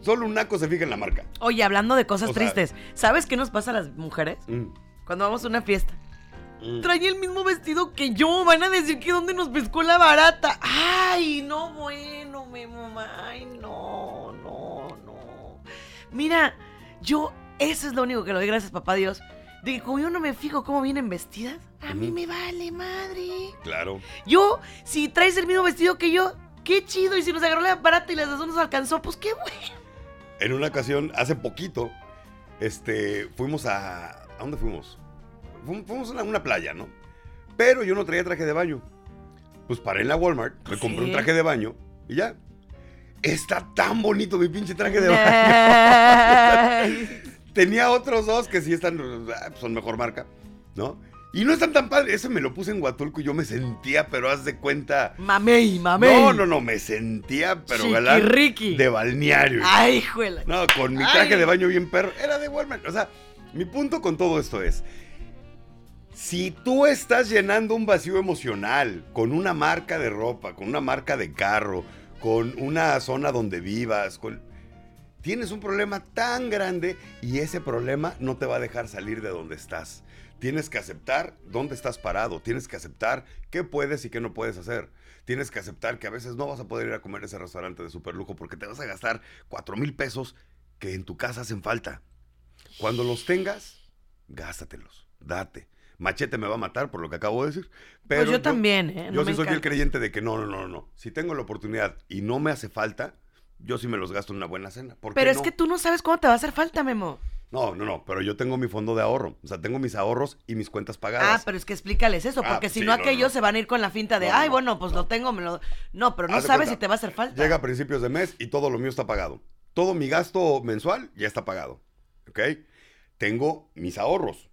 [SPEAKER 3] solo un naco se fija en la marca.
[SPEAKER 2] Oye, hablando de cosas
[SPEAKER 3] O sea-
[SPEAKER 2] tristes, ¿sabes qué nos pasa a las mujeres?
[SPEAKER 3] Mm,
[SPEAKER 2] Cuando vamos a una fiesta.
[SPEAKER 3] Mm.
[SPEAKER 2] Trae el mismo vestido que yo. Van a decir que dónde nos pescó la barata. Ay, no, bueno, mi mamá. Ay, no, no, no. Mira, yo, eso es lo único que le doy gracias, papá Dios. De que como yo no me fijo cómo vienen vestidas, a mí me vale madre.
[SPEAKER 3] Claro.
[SPEAKER 2] Yo, si traes el mismo vestido que yo, qué chido. Y si nos agarró la barata y las dos nos alcanzó, pues qué bueno.
[SPEAKER 3] En una ocasión, hace poquito, este, fuimos a... ¿A dónde fuimos? Fu- Fuimos a una, playa, ¿no? Pero yo no traía traje de baño. Pues paré en la Walmart, me compré un traje de baño y ya. Está tan bonito mi pinche traje de <laughs> baño.
[SPEAKER 2] Ay.
[SPEAKER 3] Tenía otros dos que sí están, ah, son mejor marca, ¿no? Y no están tan padres. Ese me lo puse en Huatulco y yo me sentía, pero haz de cuenta.
[SPEAKER 2] Mamey, mamey.
[SPEAKER 3] No, no, no, me sentía, pero galán de balneario.
[SPEAKER 2] Ay, juela.
[SPEAKER 3] No, con mi traje
[SPEAKER 2] Ay.
[SPEAKER 3] de baño bien perro. Era de Walmart. O sea, mi punto con todo esto es. Si tú estás llenando un vacío emocional con una marca de ropa, con una marca de carro, con una zona donde vivas, con... tienes un problema tan grande y ese problema no te va a dejar salir de donde estás. Tienes que aceptar dónde estás parado, tienes que aceptar qué puedes y qué no puedes hacer. Tienes que aceptar que a veces no vas a poder ir a comer ese restaurante de super lujo porque te vas a gastar 4 mil pesos que en tu casa hacen falta. Cuando los tengas, gástatelos, date. Machete me va a matar por lo que acabo de decir. Pero
[SPEAKER 2] pues yo, también, ¿eh?
[SPEAKER 3] Yo sí soy
[SPEAKER 2] encanta.
[SPEAKER 3] creyente de que no, no, no, no. Si tengo la oportunidad y no me hace falta, yo sí me los gasto en una buena cena. ¿Por qué
[SPEAKER 2] Pero es
[SPEAKER 3] no?
[SPEAKER 2] que tú no sabes cómo te va a hacer falta, Memo.
[SPEAKER 3] No, no, no, pero yo tengo mi fondo de ahorro. O sea, tengo mis ahorros y mis cuentas pagadas.
[SPEAKER 2] Ah, pero es que explícales eso,
[SPEAKER 3] Ah,
[SPEAKER 2] porque si
[SPEAKER 3] sí,
[SPEAKER 2] no aquellos
[SPEAKER 3] no.
[SPEAKER 2] se van a ir con la finta de,
[SPEAKER 3] No,
[SPEAKER 2] ay,
[SPEAKER 3] no,
[SPEAKER 2] bueno, pues lo tengo, me lo... No, pero no
[SPEAKER 3] Haz
[SPEAKER 2] sabes si te va a hacer falta.
[SPEAKER 3] Llega a principios de mes y todo lo mío está pagado. Todo mi gasto mensual ya está pagado. ¿Ok? Tengo mis ahorros.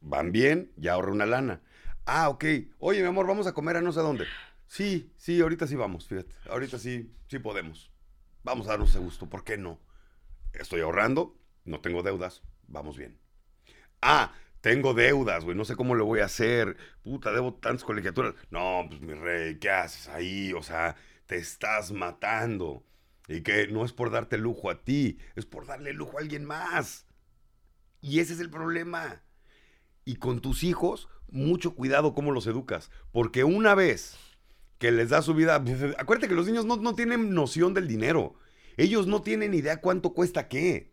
[SPEAKER 3] Van bien, ya ahorré una lana. Ah, ok. Oye, mi amor, vamos a comer a no sé dónde. Sí, sí, ahorita sí vamos, fíjate. Ahorita sí, sí podemos. Vamos a darnos ese gusto, ¿por qué no? Estoy ahorrando, no tengo deudas, vamos bien. Ah, tengo deudas, güey, no sé cómo lo voy a hacer. Puta, debo tantas colegiaturas. No, pues mi rey, ¿qué haces ahí? O sea, te estás matando. Y que no es por darte lujo a ti, es por darle lujo a alguien más. Y ese es el problema. Y con tus hijos, mucho cuidado cómo los educas. Porque una vez que les da su vida, acuérdate que los niños no, no tienen noción del dinero. Ellos no tienen idea cuánto cuesta qué.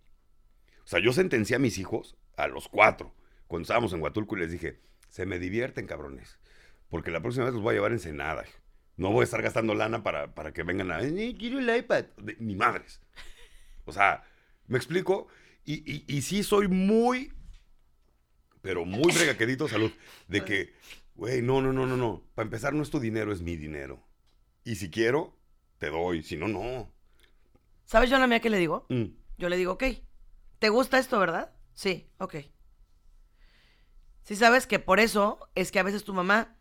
[SPEAKER 3] O sea, yo sentencié a mis hijos, a los cuatro, cuando estábamos en Huatulco y les dije, se me divierten, cabrones. Porque la próxima vez los voy a llevar en Senada. No voy a estar gastando lana para, para que vengan a... "Eh, Quiero el iPad. Ni madres. O sea, ¿me explico? Y, y, y sí soy muy, pero muy bregaquedito salud. De que, güey, no, no, no, no, no. Para empezar, no es tu dinero, es mi dinero. Y si quiero, te doy. Si no, no.
[SPEAKER 2] ¿Sabes yo a la mía qué le digo?
[SPEAKER 3] Mm.
[SPEAKER 2] Yo le digo, ok, ¿te gusta esto, verdad? Sí, ok. Si sabes que por eso es que a veces tu mamá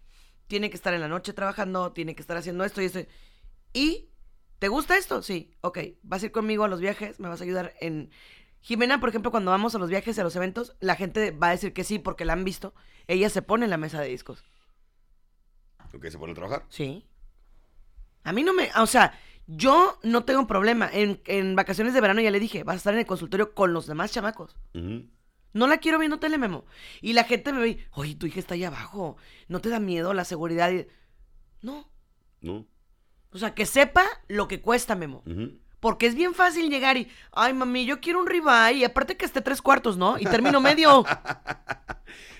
[SPEAKER 2] tiene que estar en la noche trabajando, tiene que estar haciendo esto y esto. ¿Y te gusta esto? Sí, ok. Vas a ir conmigo a los viajes, me vas a ayudar en... Jimena, por ejemplo, cuando vamos a los viajes, a los eventos, la gente va a decir que sí porque la han visto. Ella se pone en la mesa de discos.
[SPEAKER 3] Ok, se pone a trabajar.
[SPEAKER 2] Sí. A mí no me. O sea, yo no tengo un problema. En, en vacaciones de verano ya le dije, vas a estar en el consultorio con los demás chamacos. No la quiero viendo telememo. Y la gente me ve, oye, tu hija está ahí abajo. ¿No te da miedo la seguridad? No.
[SPEAKER 3] ¿No?
[SPEAKER 2] O sea, que sepa lo que cuesta, Memo. Porque es bien fácil llegar y, ay, mami, yo quiero un ribeye. Y aparte que esté tres cuartos, ¿no? Y termino medio. <laughs>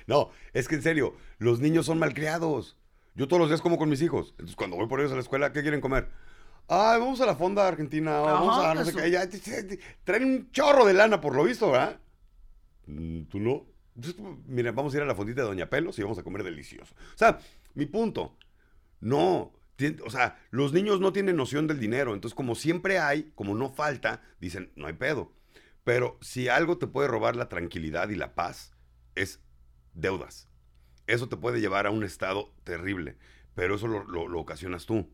[SPEAKER 3] No, es que en serio, los niños son malcriados. Yo todos los días como con mis hijos. Entonces, cuando voy por ellos a la escuela, ¿qué quieren comer? Ay, vamos a la fonda argentina, o vamos a no sé qué. Ya, traen un chorro de lana, por lo visto, ¿verdad? Mm, ¿Tú no? Entonces, mira, vamos a ir a la fondita de Doña Pelos y vamos a comer delicioso. O sea, mi punto. No. O sea, los niños no tienen noción del dinero. Entonces, como siempre hay, como no falta, dicen, no hay pedo. Pero si algo te puede robar la tranquilidad y la paz, es deudas. Eso te puede llevar a un estado terrible, pero eso lo, ocasionas tú.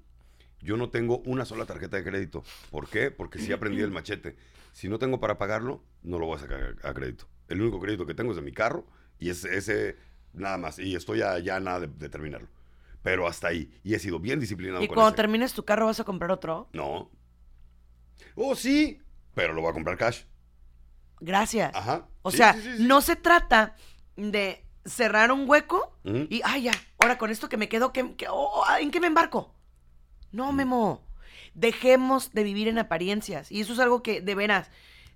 [SPEAKER 3] Yo no tengo una sola tarjeta de crédito. ¿Por qué? Porque sí aprendí el machete. Si no tengo para pagarlo, no lo voy a sacar a, crédito. El único crédito que tengo es de mi carro y es ese nada más. Y estoy ya, nada de terminarlo. Pero hasta ahí. Y he sido bien disciplinado
[SPEAKER 2] y
[SPEAKER 3] con
[SPEAKER 2] cuando
[SPEAKER 3] ese.
[SPEAKER 2] termines tu carro vas a comprar otro.
[SPEAKER 3] No. Oh, sí. Pero lo voy a comprar cash.
[SPEAKER 2] Gracias.
[SPEAKER 3] Ajá.
[SPEAKER 2] O
[SPEAKER 3] Sí,
[SPEAKER 2] sea,
[SPEAKER 3] sí, sí, sí.
[SPEAKER 2] no se trata de cerrar un hueco y, ay, ya, ahora con esto que me quedo, ¿qué- qué- oh, ¿en qué me embarco? No, Memo. Dejemos de vivir en apariencias. Y eso es algo que, de veras,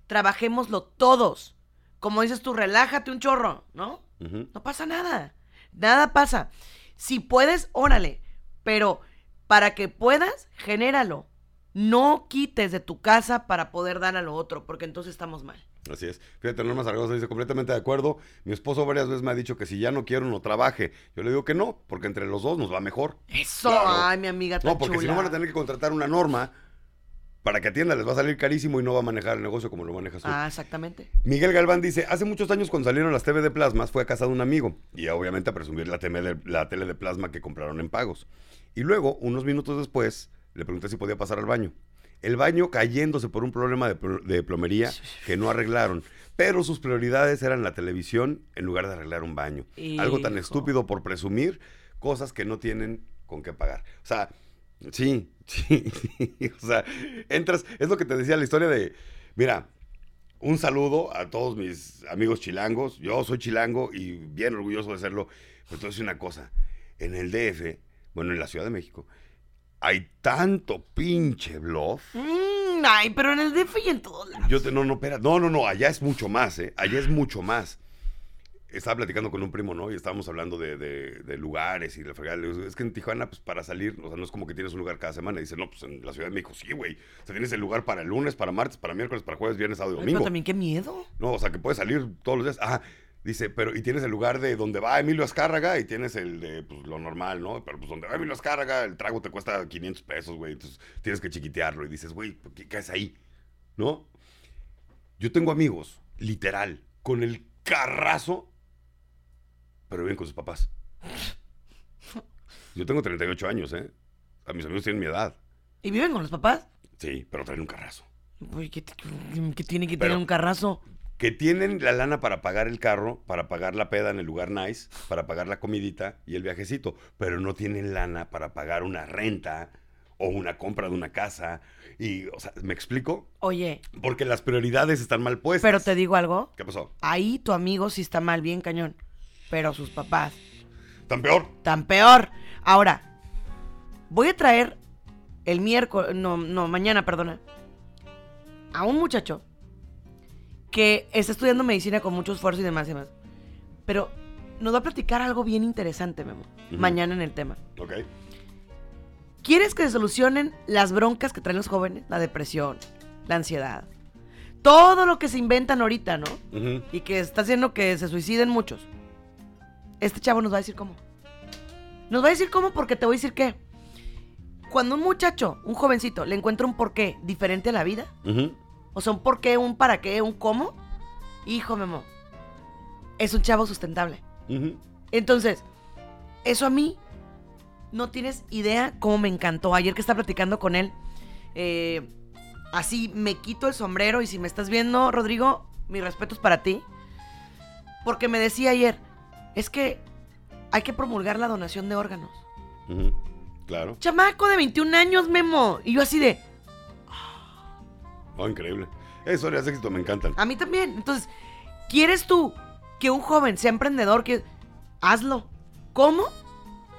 [SPEAKER 2] trabajémoslo todos. Como dices tú, relájate un chorro, ¿no? No pasa nada. Nada pasa. Si puedes, órale. Pero para que puedas, genéralo. No quites de tu casa para poder dar a lo otro, porque entonces estamos mal.
[SPEAKER 3] Así es. Fíjate, Norma Zaragoza dice completamente de acuerdo. Mi esposo varias veces me ha dicho que si ya no quiero, no trabaje. Yo le digo que no, porque entre los dos nos va mejor.
[SPEAKER 2] Eso,
[SPEAKER 3] Claro.
[SPEAKER 2] ay, mi amiga tan
[SPEAKER 3] No, porque si no van a tener que contratar una norma para que atienda, les va a salir carísimo y no va a manejar el negocio como lo manejas tú.
[SPEAKER 2] Ah, exactamente.
[SPEAKER 3] Miguel Galván dice, hace muchos años cuando salieron las TV de plasmas fue a casa de un amigo y obviamente a presumir la, tele de, la tele de plasma que compraron en pagos. Y luego, unos minutos después, le pregunté si podía pasar al baño. El baño cayéndose por un problema de, pl- de plomería que no arreglaron. Pero sus prioridades eran la televisión en lugar de arreglar un baño. Algo tan estúpido por presumir cosas que no tienen con qué pagar. O sea, sí, <laughs> sí, sí. O sea, entras, es lo que te decía la historia de, mira, un saludo a todos mis amigos chilangos. Yo soy chilango y bien orgulloso de serlo. Pero te voy a decir una cosa. En el DF, bueno, en la Ciudad de México, hay tanto pinche bluff.
[SPEAKER 2] Mm, ay, pero en el DF y en todos lados.
[SPEAKER 3] Yo te, no, no, espera. No, no, no, allá es mucho más, ¿eh? Allá es mucho más. Estaba platicando con un primo, ¿no? Y estábamos hablando de, de- de lugares y la fregada. Es que en Tijuana, pues para salir, o sea, no es como que tienes un lugar cada semana. Y dice, no, pues en la Ciudad de México, sí, güey. O sea, tienes el lugar para el lunes, para martes, para miércoles, para jueves, viernes, sábado y domingo.
[SPEAKER 2] pero también qué miedo.
[SPEAKER 3] No, o sea, que puedes salir todos los días. Ah, dice, pero y tienes el lugar de donde va Emilio Azcárraga y tienes el de pues, lo normal, ¿no? Pero pues donde va Emilio Azcárraga, el trago te cuesta 500 pesos, güey. Entonces tienes que chiquitearlo y dices, güey, ¿por ¿qué caes ahí? ¿No? Yo tengo amigos, literal, con el carrazo, pero viven con sus papás. Yo tengo 38 años, ¿eh? A mis amigos tienen mi edad.
[SPEAKER 2] ¿Y viven con los papás?
[SPEAKER 3] Sí, pero traen un carrazo.
[SPEAKER 2] Uy, ¿qué, qué tiene que
[SPEAKER 3] Pero-
[SPEAKER 2] tener un carrazo?
[SPEAKER 3] que tienen la lana para pagar el carro, para pagar la peda en el lugar nice, para pagar la comidita y el viajecito, pero no tienen lana para pagar una renta o una compra de una casa. Y, o sea, ¿me explico?
[SPEAKER 2] Oye,
[SPEAKER 3] Porque las prioridades están mal puestas.
[SPEAKER 2] pero te digo algo.
[SPEAKER 3] ¿Qué pasó?
[SPEAKER 2] Ahí tu amigo sí está mal, bien cañón. Pero sus papás,
[SPEAKER 3] ¿Tan peor?
[SPEAKER 2] tan peor. Ahora, voy a traer el miércoles, no, no, mañana, perdona, a un muchacho que está estudiando medicina con mucho esfuerzo y demás y demás. Pero nos va a platicar algo bien interesante, Memo, mañana en el tema.
[SPEAKER 3] Ok.
[SPEAKER 2] ¿Quieres que se solucionen las broncas que traen los jóvenes? La depresión, la ansiedad. Todo lo que se inventan ahorita, ¿no? Y que está haciendo que se suiciden muchos. Este chavo nos va a decir cómo. Nos va a decir cómo porque te voy a decir qué. Cuando un muchacho, un jovencito, le encuentra un porqué diferente a la vida, o sea, un porqué, un para qué, un cómo, hijo Memo, es un chavo sustentable. Entonces, eso a mí no tienes idea cómo me encantó. Ayer que estaba platicando con él, eh, así me quito el sombrero y si me estás viendo, Rodrigo, mis respetos para ti. Porque me decía ayer, es que hay que promulgar la donación de órganos.
[SPEAKER 3] Claro.
[SPEAKER 2] Chamaco de 21 años, Memo. Y yo así de,
[SPEAKER 3] Oh, increíble. Historias de éxito me encantan.
[SPEAKER 2] a mí también. Entonces, ¿quieres tú que un joven sea emprendedor? Que... Hazlo. ¿Cómo?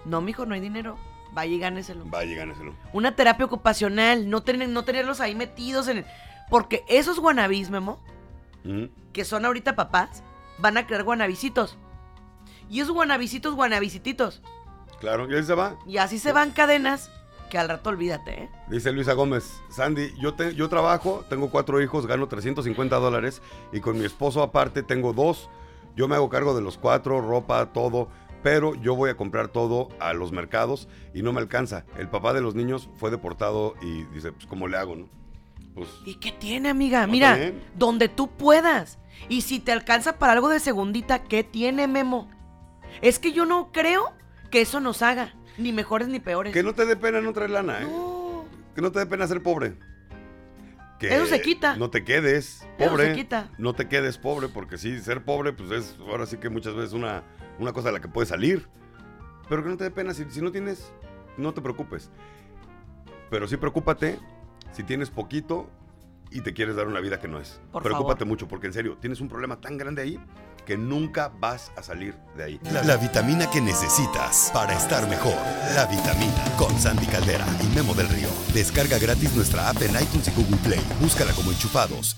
[SPEAKER 2] No, mijo, no hay dinero. Vaya y gáneselo.
[SPEAKER 3] Vaya, gáneselo.
[SPEAKER 2] Una terapia ocupacional, no, no tenerlos ahí metidos en el... Porque esos guanabis, Memo, que son ahorita papás, van a crear guanabisitos. Y esos guanabisitos, guanabisititos.
[SPEAKER 3] Claro, y ahí se va.
[SPEAKER 2] Y así se van cadenas que al rato olvídate, ¿eh?
[SPEAKER 3] Dice Luisa Gómez, Sandy, yo, te- yo trabajo, tengo cuatro hijos, gano 350 dólares y con mi esposo aparte tengo dos. Yo me hago cargo de los cuatro, ropa, todo, pero yo voy a comprar todo a los mercados y no me alcanza. El papá de los niños fue deportado y dice, pues ¿cómo le hago, no? Pues
[SPEAKER 2] ¿Y qué tiene, amiga?
[SPEAKER 3] No,
[SPEAKER 2] Mira, donde tú puedas. Y si te alcanza para algo de segundita, ¿qué tiene, Memo? Es que yo no creo que eso nos haga, ni mejores ni peores.
[SPEAKER 3] que no te dé pena no traer lana, ¿eh?
[SPEAKER 2] No.
[SPEAKER 3] Que no te dé pena ser pobre. Que
[SPEAKER 2] Eso se quita.
[SPEAKER 3] No te quedes
[SPEAKER 2] Eso
[SPEAKER 3] pobre.
[SPEAKER 2] se quita.
[SPEAKER 3] No te quedes pobre, porque sí, ser pobre, pues es ahora sí que muchas veces una, una cosa a la que puedes salir. Pero que no te dé pena. Si, si no tienes, no te preocupes. Pero sí preocúpate si tienes poquito y te quieres dar una vida que no es.
[SPEAKER 2] Por
[SPEAKER 3] preocúpate
[SPEAKER 2] favor.
[SPEAKER 3] mucho, porque en serio, tienes un problema tan grande ahí que nunca vas a salir de ahí.
[SPEAKER 1] La, vitamina que necesitas para estar mejor. La vitamina con Sandy Caldera y Memo del Río. Descarga gratis nuestra app en iTunes y Google Play. Búscala como enchufados